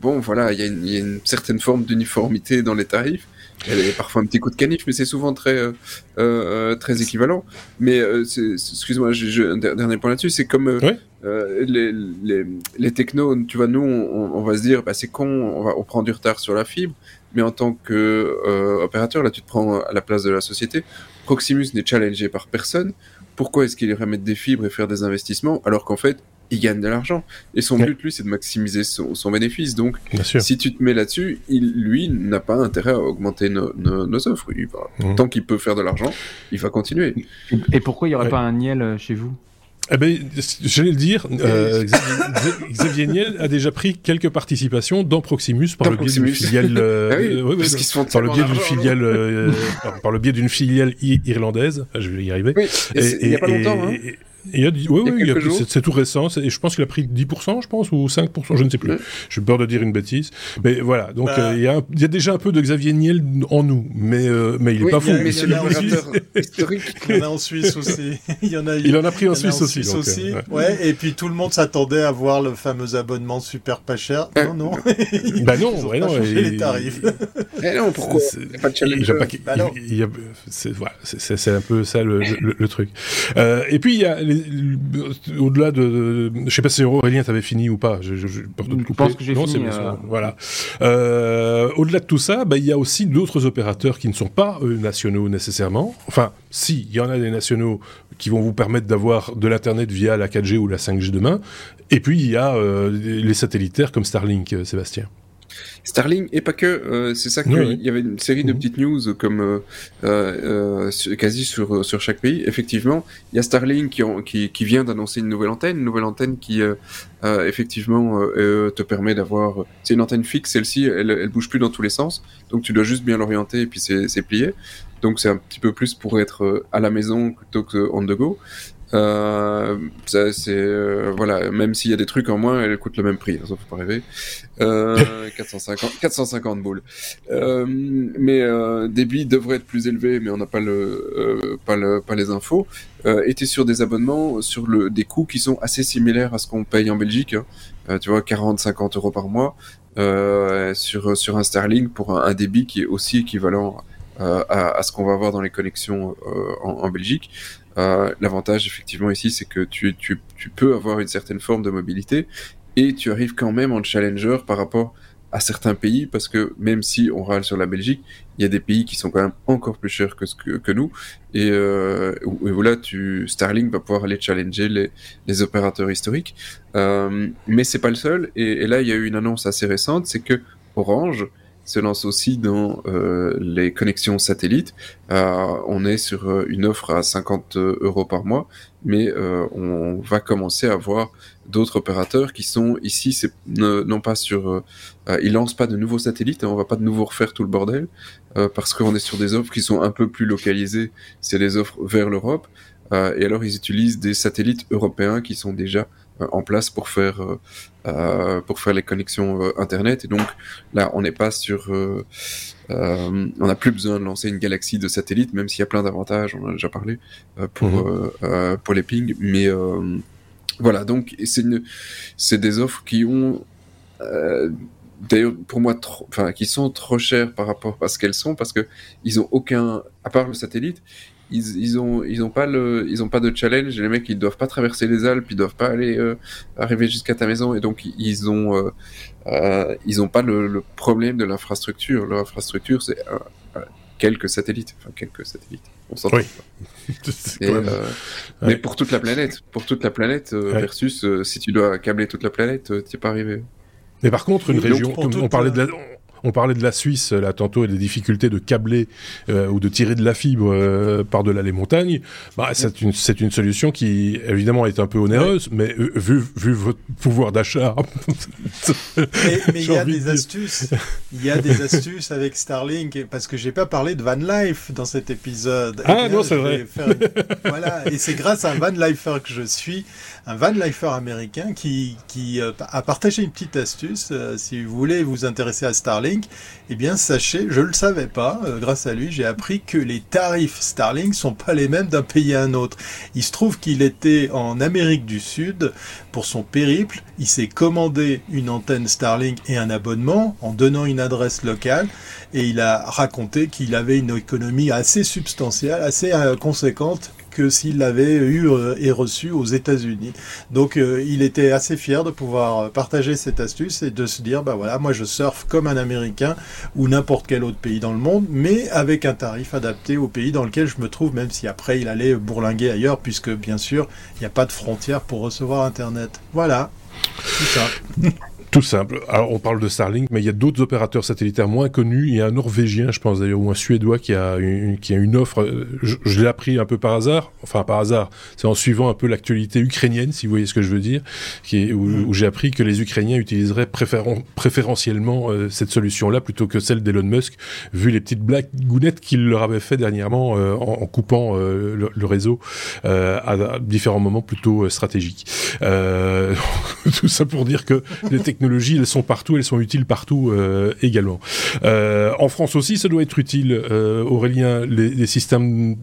bon, voilà, il y, a une certaine forme d'uniformité dans les tarifs. Il y a parfois un petit coup de canif, mais c'est souvent très, euh, euh, très équivalent. Mais euh, excuse-moi, un dernier point là-dessus, c'est comme les, les, les, technos, tu vois, nous, on, va se dire, bah, c'est con, on, va, on prend du retard sur la fibre, mais en tant que opérateur, là, tu te prends à la place de la société. Proximus n'est challengé par personne. Pourquoi est-ce qu'il irait mettre des fibres et faire des investissements alors qu'en fait, il gagne de l'argent? Et son but, lui, c'est de maximiser son, bénéfice. Donc, si tu te mets là-dessus, il, lui, n'a pas intérêt à augmenter nos, offres. Mmh. Tant qu'il peut faire de l'argent, il va continuer. Et pourquoi il n'y aurait pas un Niel euh, chez vous? Eh ben, j'allais le dire, euh, (laughs) Xavier, Niel a déjà pris quelques participations dans Proximus par le biais d'une filiale, par le biais d'une filiale, par, le biais d'une filiale irlandaise. Je vais y arriver. il n'y a pas longtemps. Hein. Il a dit, oui, oui, c'est tout récent, et je pense qu'il a pris 10%, je pense, ou 5%, je ne sais plus. J'ai peur de dire une bêtise. Mais voilà, donc bah. euh, il, y a il, y a déjà un peu de Xavier Niel en nous, mais, euh, mais il est pas fou. Mais c'est historique. Il y en a en Suisse aussi. il, y en a, il en a pris en Suisse, aussi. aussi. Euh, ouais. et puis tout le monde s'attendait à voir le fameux abonnement super pas cher. Non, non. bah non, Ils ont non. les tarifs. Eh non, pourquoi Il n'y a pas de challenge. C'est un peu ça le, le, truc. et puis il y a au-delà de, je sais pas si Aurélien t'avait fini ou pas. Je, je, pense que j'ai fini. Euh... Voilà. Euh, au-delà de tout ça, bah, il y a aussi d'autres opérateurs qui ne sont pas nationaux nécessairement. Enfin, si, il y en a des nationaux qui vont vous permettre d'avoir de l'internet via la 4G ou la 5G demain. Et puis il y a euh, les satellitaires comme Starlink, euh, Sébastien. Starling et pas que. Euh, c'est ça qu'il y avait une série de mhm. petites news comme euh, euh, quasi sur sur chaque pays. Effectivement, il y a Starling qui, qui, qui vient d'annoncer une nouvelle antenne, une nouvelle antenne qui effectivement te permet d'avoir. C'est une antenne fixe, celle-ci, elle, elle bouge plus dans tous les sens, donc tu dois juste bien l'orienter et puis c'est plié. Donc c'est un petit peu plus pour être à la maison plutôt que on the go. Euh, ça, c'est euh, voilà, même s'il y a des trucs en moins, elle coûte le même prix, hein, ça faut pas rêver. Euh, (laughs) 450, 450 boules. Euh, mais euh, débit devrait être plus élevé, mais on n'a pas le, euh, pas le, pas les infos. Euh, était sur des abonnements sur le des coûts qui sont assez similaires à ce qu'on paye en Belgique. Hein. tu vois, 40-50 euros par mois sur sur un Starlink pour un, débit qui est aussi équivalent. À, à, ce qu'on va avoir dans les connexions en, en, Belgique. Euh, L'avantage effectivement ici, c'est que tu, tu, tu, peux avoir une certaine forme de mobilité et tu arrives quand même en challenger par rapport à certains pays, parce que même si on râle sur la Belgique, il y a des pays qui sont quand même encore plus chers que, que, nous, et, euh, voilà, tu, Starlink va pouvoir aller challenger les, les opérateurs historiques, euh, mais c'est pas le seul, et, et, là il y a eu une annonce assez récente, c'est que Orange se lance aussi dans euh, les connexions satellites. Euh, on est sur euh, une offre à 50 euros par mois, mais on va commencer à voir d'autres opérateurs qui sont ici, c'est non pas sur, ils lancent pas de nouveaux satellites, hein, on va pas de nouveau refaire tout le bordel, parce qu'on est sur des offres qui sont un peu plus localisées. C'est des offres vers l'Europe, et alors ils utilisent des satellites européens qui sont déjà en place pour faire euh, pour faire les connexions euh, internet. Et donc là, on n'est pas sur, euh, on n'a plus besoin de lancer une galaxie de satellites, même s'il y a plein d'avantages. On en a déjà parlé pour mhm. pour les pings, mais voilà. Donc c'est c'est des offres qui ont d'ailleurs pour moi trop, enfin qui sont trop chères par rapport à ce qu'elles sont parce que ils ont aucun à part le satellite ils, ils ont ils ont pas le ils ont pas de challenge. Les mecs ils doivent pas traverser les Alpes ils doivent pas aller euh, arriver jusqu'à ta maison. Et donc ils ont euh, euh, ils ont pas le, le problème de l'infrastructure. L'infrastructure c'est quelques satellites. Enfin quelques satellites. On s'entend. Oui. (laughs) euh, mais pour toute la planète pour toute la planète ouais. versus si tu dois câbler toute la planète t'y es pas arrivé. Mais par contre, une région, comme on parlait de la, on parlait de la Suisse là tantôt et des difficultés de câbler euh, ou de tirer de la fibre euh, par-delà les montagnes. Bah, c'est une, solution qui évidemment est un peu onéreuse, mais euh, vu, vu votre pouvoir d'achat. (laughs) mais il y a des astuces. Il y a des astuces avec Starlink parce que j'ai pas parlé de Van Life dans cet épisode. Ah non, c'est vrai. Voilà, et c'est grâce à un Van Lifer que je suis, un Van Lifer américain qui, qui a partagé une petite astuce. si vous voulez vous intéresser à Starlink, Eh bien sachez, je ne le savais pas, euh, grâce à lui, j'ai appris que les tarifs Starlink sont pas les mêmes d'un pays à un autre. Il se trouve qu'il était en Amérique du Sud pour son périple, il s'est commandé une antenne Starlink et un abonnement en donnant une adresse locale et il a raconté qu'il avait une économie assez substantielle, assez euh, conséquente que s'il l'avait eu euh, et reçu aux États-Unis. Donc euh, il était assez fier de pouvoir partager cette astuce et de se dire bah voilà, moi je surfe comme un Américain ou n'importe quel autre pays dans le monde, mais avec un tarif adapté au pays dans lequel je me trouve, même si après il allait bourlinguer ailleurs, puisque bien sûr il n'y a pas de frontières pour recevoir Internet. Voilà, tout ça. Tout simple. Alors, on parle de Starlink, mais il y a d'autres opérateurs satellitaires moins connus. Il y a un Norvégien, je pense d'ailleurs, ou un Suédois qui a une, qui a une offre. Euh, je, l'ai appris un peu par hasard. Enfin, par hasard. C'est en suivant un peu l'actualité ukrainienne, si vous voyez ce que je veux dire, qui est, où, mm. j'ai appris que les Ukrainiens utiliseraient préférentiellement euh, cette solution-là plutôt que celle d'Elon Musk, vu les petites blagues gounettes qu'il leur avait fait dernièrement euh, en, coupant le, le, réseau à, différents moments plutôt stratégiques. (laughs) tout ça pour dire que les elles sont partout, elles sont utiles partout euh, également. Euh, en France aussi, ça doit être utile, euh, Aurélien, les, systèmes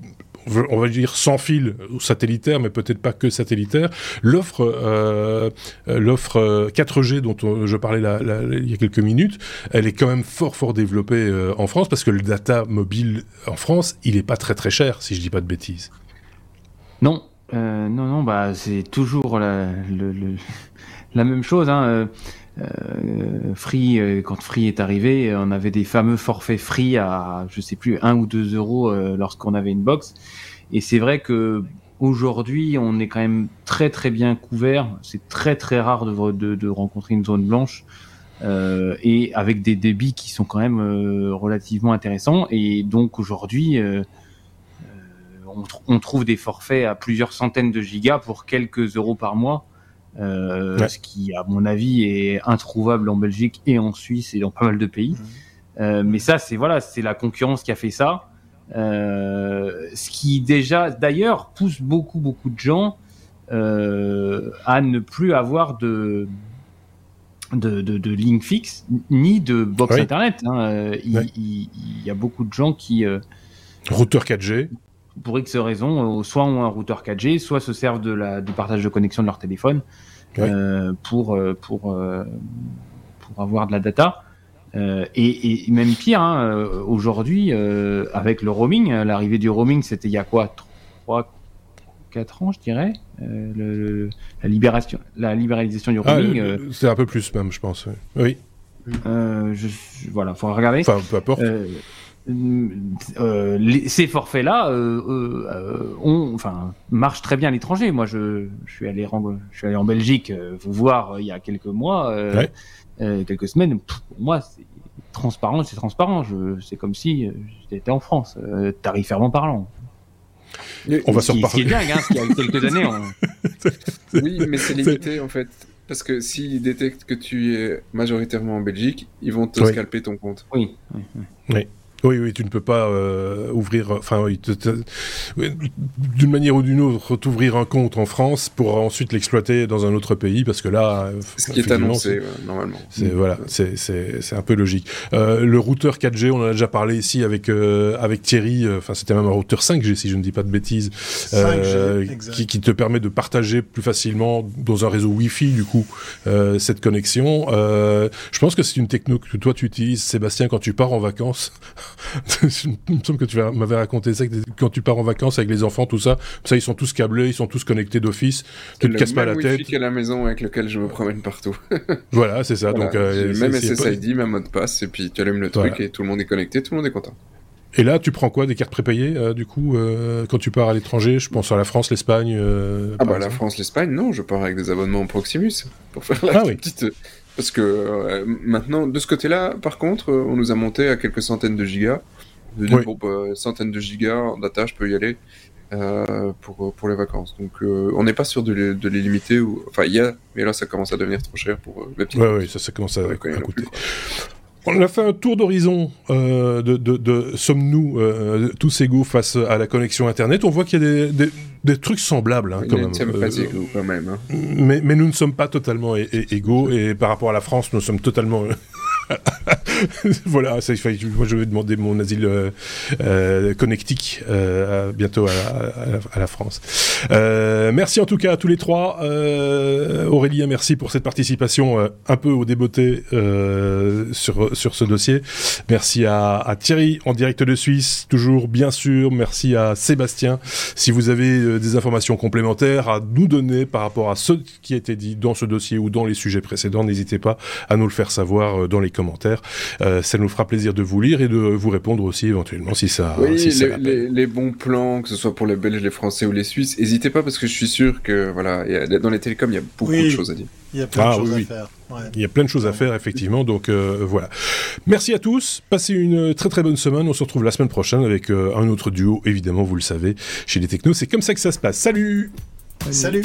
on va dire sans fil ou satellitaire, mais peut-être pas que satellitaire. L'offre, l'offre 4G dont je parlais il y a quelques minutes, elle est quand même fort fort développée en France parce que le data mobile en France, il est pas très très cher, si je dis pas de bêtises. Non, non, non, bah c'est toujours la, (laughs) la même chose. Hein. Euh, Free, euh, quand Free est arrivé, on avait des fameux forfaits Free à, je sais plus, 1 ou 2 euros euh, lorsqu'on avait une box. Et c'est vrai que aujourd'hui, on est quand même très très bien couvert. C'est très très rare de, rencontrer une zone blanche. Euh, et avec des débits qui sont quand même relativement intéressants. Et donc aujourd'hui, on, on, trouve des forfaits à plusieurs centaines de gigas pour quelques euros par mois. Euh, ce qui, à mon avis, est introuvable en Belgique et en Suisse et dans pas mal de pays. Mmh. Euh, mais ça, c'est voilà, c'est la concurrence qui a fait ça. Euh, ce qui déjà, d'ailleurs, pousse beaucoup, beaucoup de gens à ne plus avoir de de, de, de ligne fixe ni de box internet. Hein. Il, y a beaucoup de gens qui routeur 4G pour X raisons, soit ont un routeur 4G, soit se servent de la, du partage de connexion de leur téléphone euh, pour, euh, pour, euh, pour avoir de la data. Et, et, même pire, hein, aujourd'hui, avec le roaming, l'arrivée du roaming, c'était il y a quoi 3, 4 ans, je dirais, le, la, libération, la libéralisation du ah, roaming. c'est un peu plus même, je pense. Oui. je, voilà, faut regarder. Enfin, peu importe. Euh, ces forfaits-là euh, euh, enfin, marchent très bien à l'étranger. Moi, je, je, suis allé en, je suis allé en Belgique vous voir il y a quelques mois, quelques semaines. pour moi, c'est transparent, c'est transparent. C'est comme si j'étais en France, tarifairement parlant. On va se reparler. Ce qui est dingue, hein, ce qu'il y a quelques années. (laughs) oui, mais c'est limité en fait. Parce que s'ils détectent que tu es majoritairement en Belgique, ils vont te scalper ton compte. Oui. oui, oui. Oui. Oui, oui, tu ne peux pas euh, ouvrir, enfin, d'une manière ou d'une autre, t'ouvrir un compte en France pour ensuite l'exploiter dans un autre pays, parce que là, ce qui est annoncé normalement. C'est voilà, c'est c'est un peu logique. Euh, le routeur 4G, on en a déjà parlé ici avec euh, avec Thierry. Euh, enfin, c'était même un routeur 5G si je ne dis pas de bêtises, euh, qui, qui, te permet de partager plus facilement dans un réseau Wi-Fi du coup cette connexion. je pense que c'est une techno que toi tu utilises, Sébastien, quand tu pars en vacances. (laughs) il me semble que tu m'avais raconté ça, que quand tu pars en vacances avec les enfants, tout ça, ça ils sont tous câblés, ils sont tous connectés d'office, tu te casses pas la tête. C'est la maison avec lequel je me promène partout. (laughs) voilà, c'est ça. Donc, euh, même SSID, même mot de passe, et puis tu allumes le truc et tout le monde est connecté, tout le monde est content. Et là, tu prends quoi Des cartes prépayées, euh, du coup, euh, quand tu pars à l'étranger? Je pense à la France, l'Espagne. Euh, ah bah la France, l'Espagne, non, je pars avec des abonnements Proximus pour faire la ah petite, parce que euh, maintenant, de ce côté-là, par contre, euh, on nous a monté à quelques centaines de gigas. De oui. Bah, centaines de gigas en data, je peux y aller euh, pour, pour les vacances. Donc, on n'est pas sûr de les, de les limiter. Ou... Enfin, il y a, mais là, ça commence à devenir trop cher pour les petits. Oui, oui, ça, ça commence à, à coûter. On a fait un tour d'horizon euh, de, de, de sommes-nous euh, tous égaux face à la connexion Internet. On voit qu'il y a des, des, des, trucs semblables hein, quand, même. Pas égaux, quand même. Hein. Mais, mais, nous ne sommes pas totalement égaux et par rapport à la France, nous sommes totalement (laughs) voilà, moi je vais demander mon asile euh, euh connectique euh, bientôt à, la France. Euh, merci en tout cas à tous les trois. Aurélien, merci pour cette participation un peu au débeauté sur, sur ce dossier. Merci à, Thierry en direct de Suisse, toujours bien sûr. Merci à Sébastien. Si vous avez des informations complémentaires à nous donner par rapport à ce qui a été dit dans ce dossier ou dans les sujets précédents, n'hésitez pas à nous le faire savoir dans les commentaires. Euh, ça nous fera plaisir de vous lire et de vous répondre aussi éventuellement si ça. Oui, les, bons plans, que ce soit pour les Belges, les Français ou les Suisses, n'hésitez pas parce que je suis sûr que voilà, dans les télécoms, il y a beaucoup de choses à dire. Il y a plein de ah choses à faire. Il y a plein de choses à faire, effectivement. Donc euh, voilà. Merci à tous. Passez une très très bonne semaine. On se retrouve la semaine prochaine avec euh, un autre duo, évidemment, vous le savez, chez les technos. C'est comme ça que ça se passe. Salut. Salut.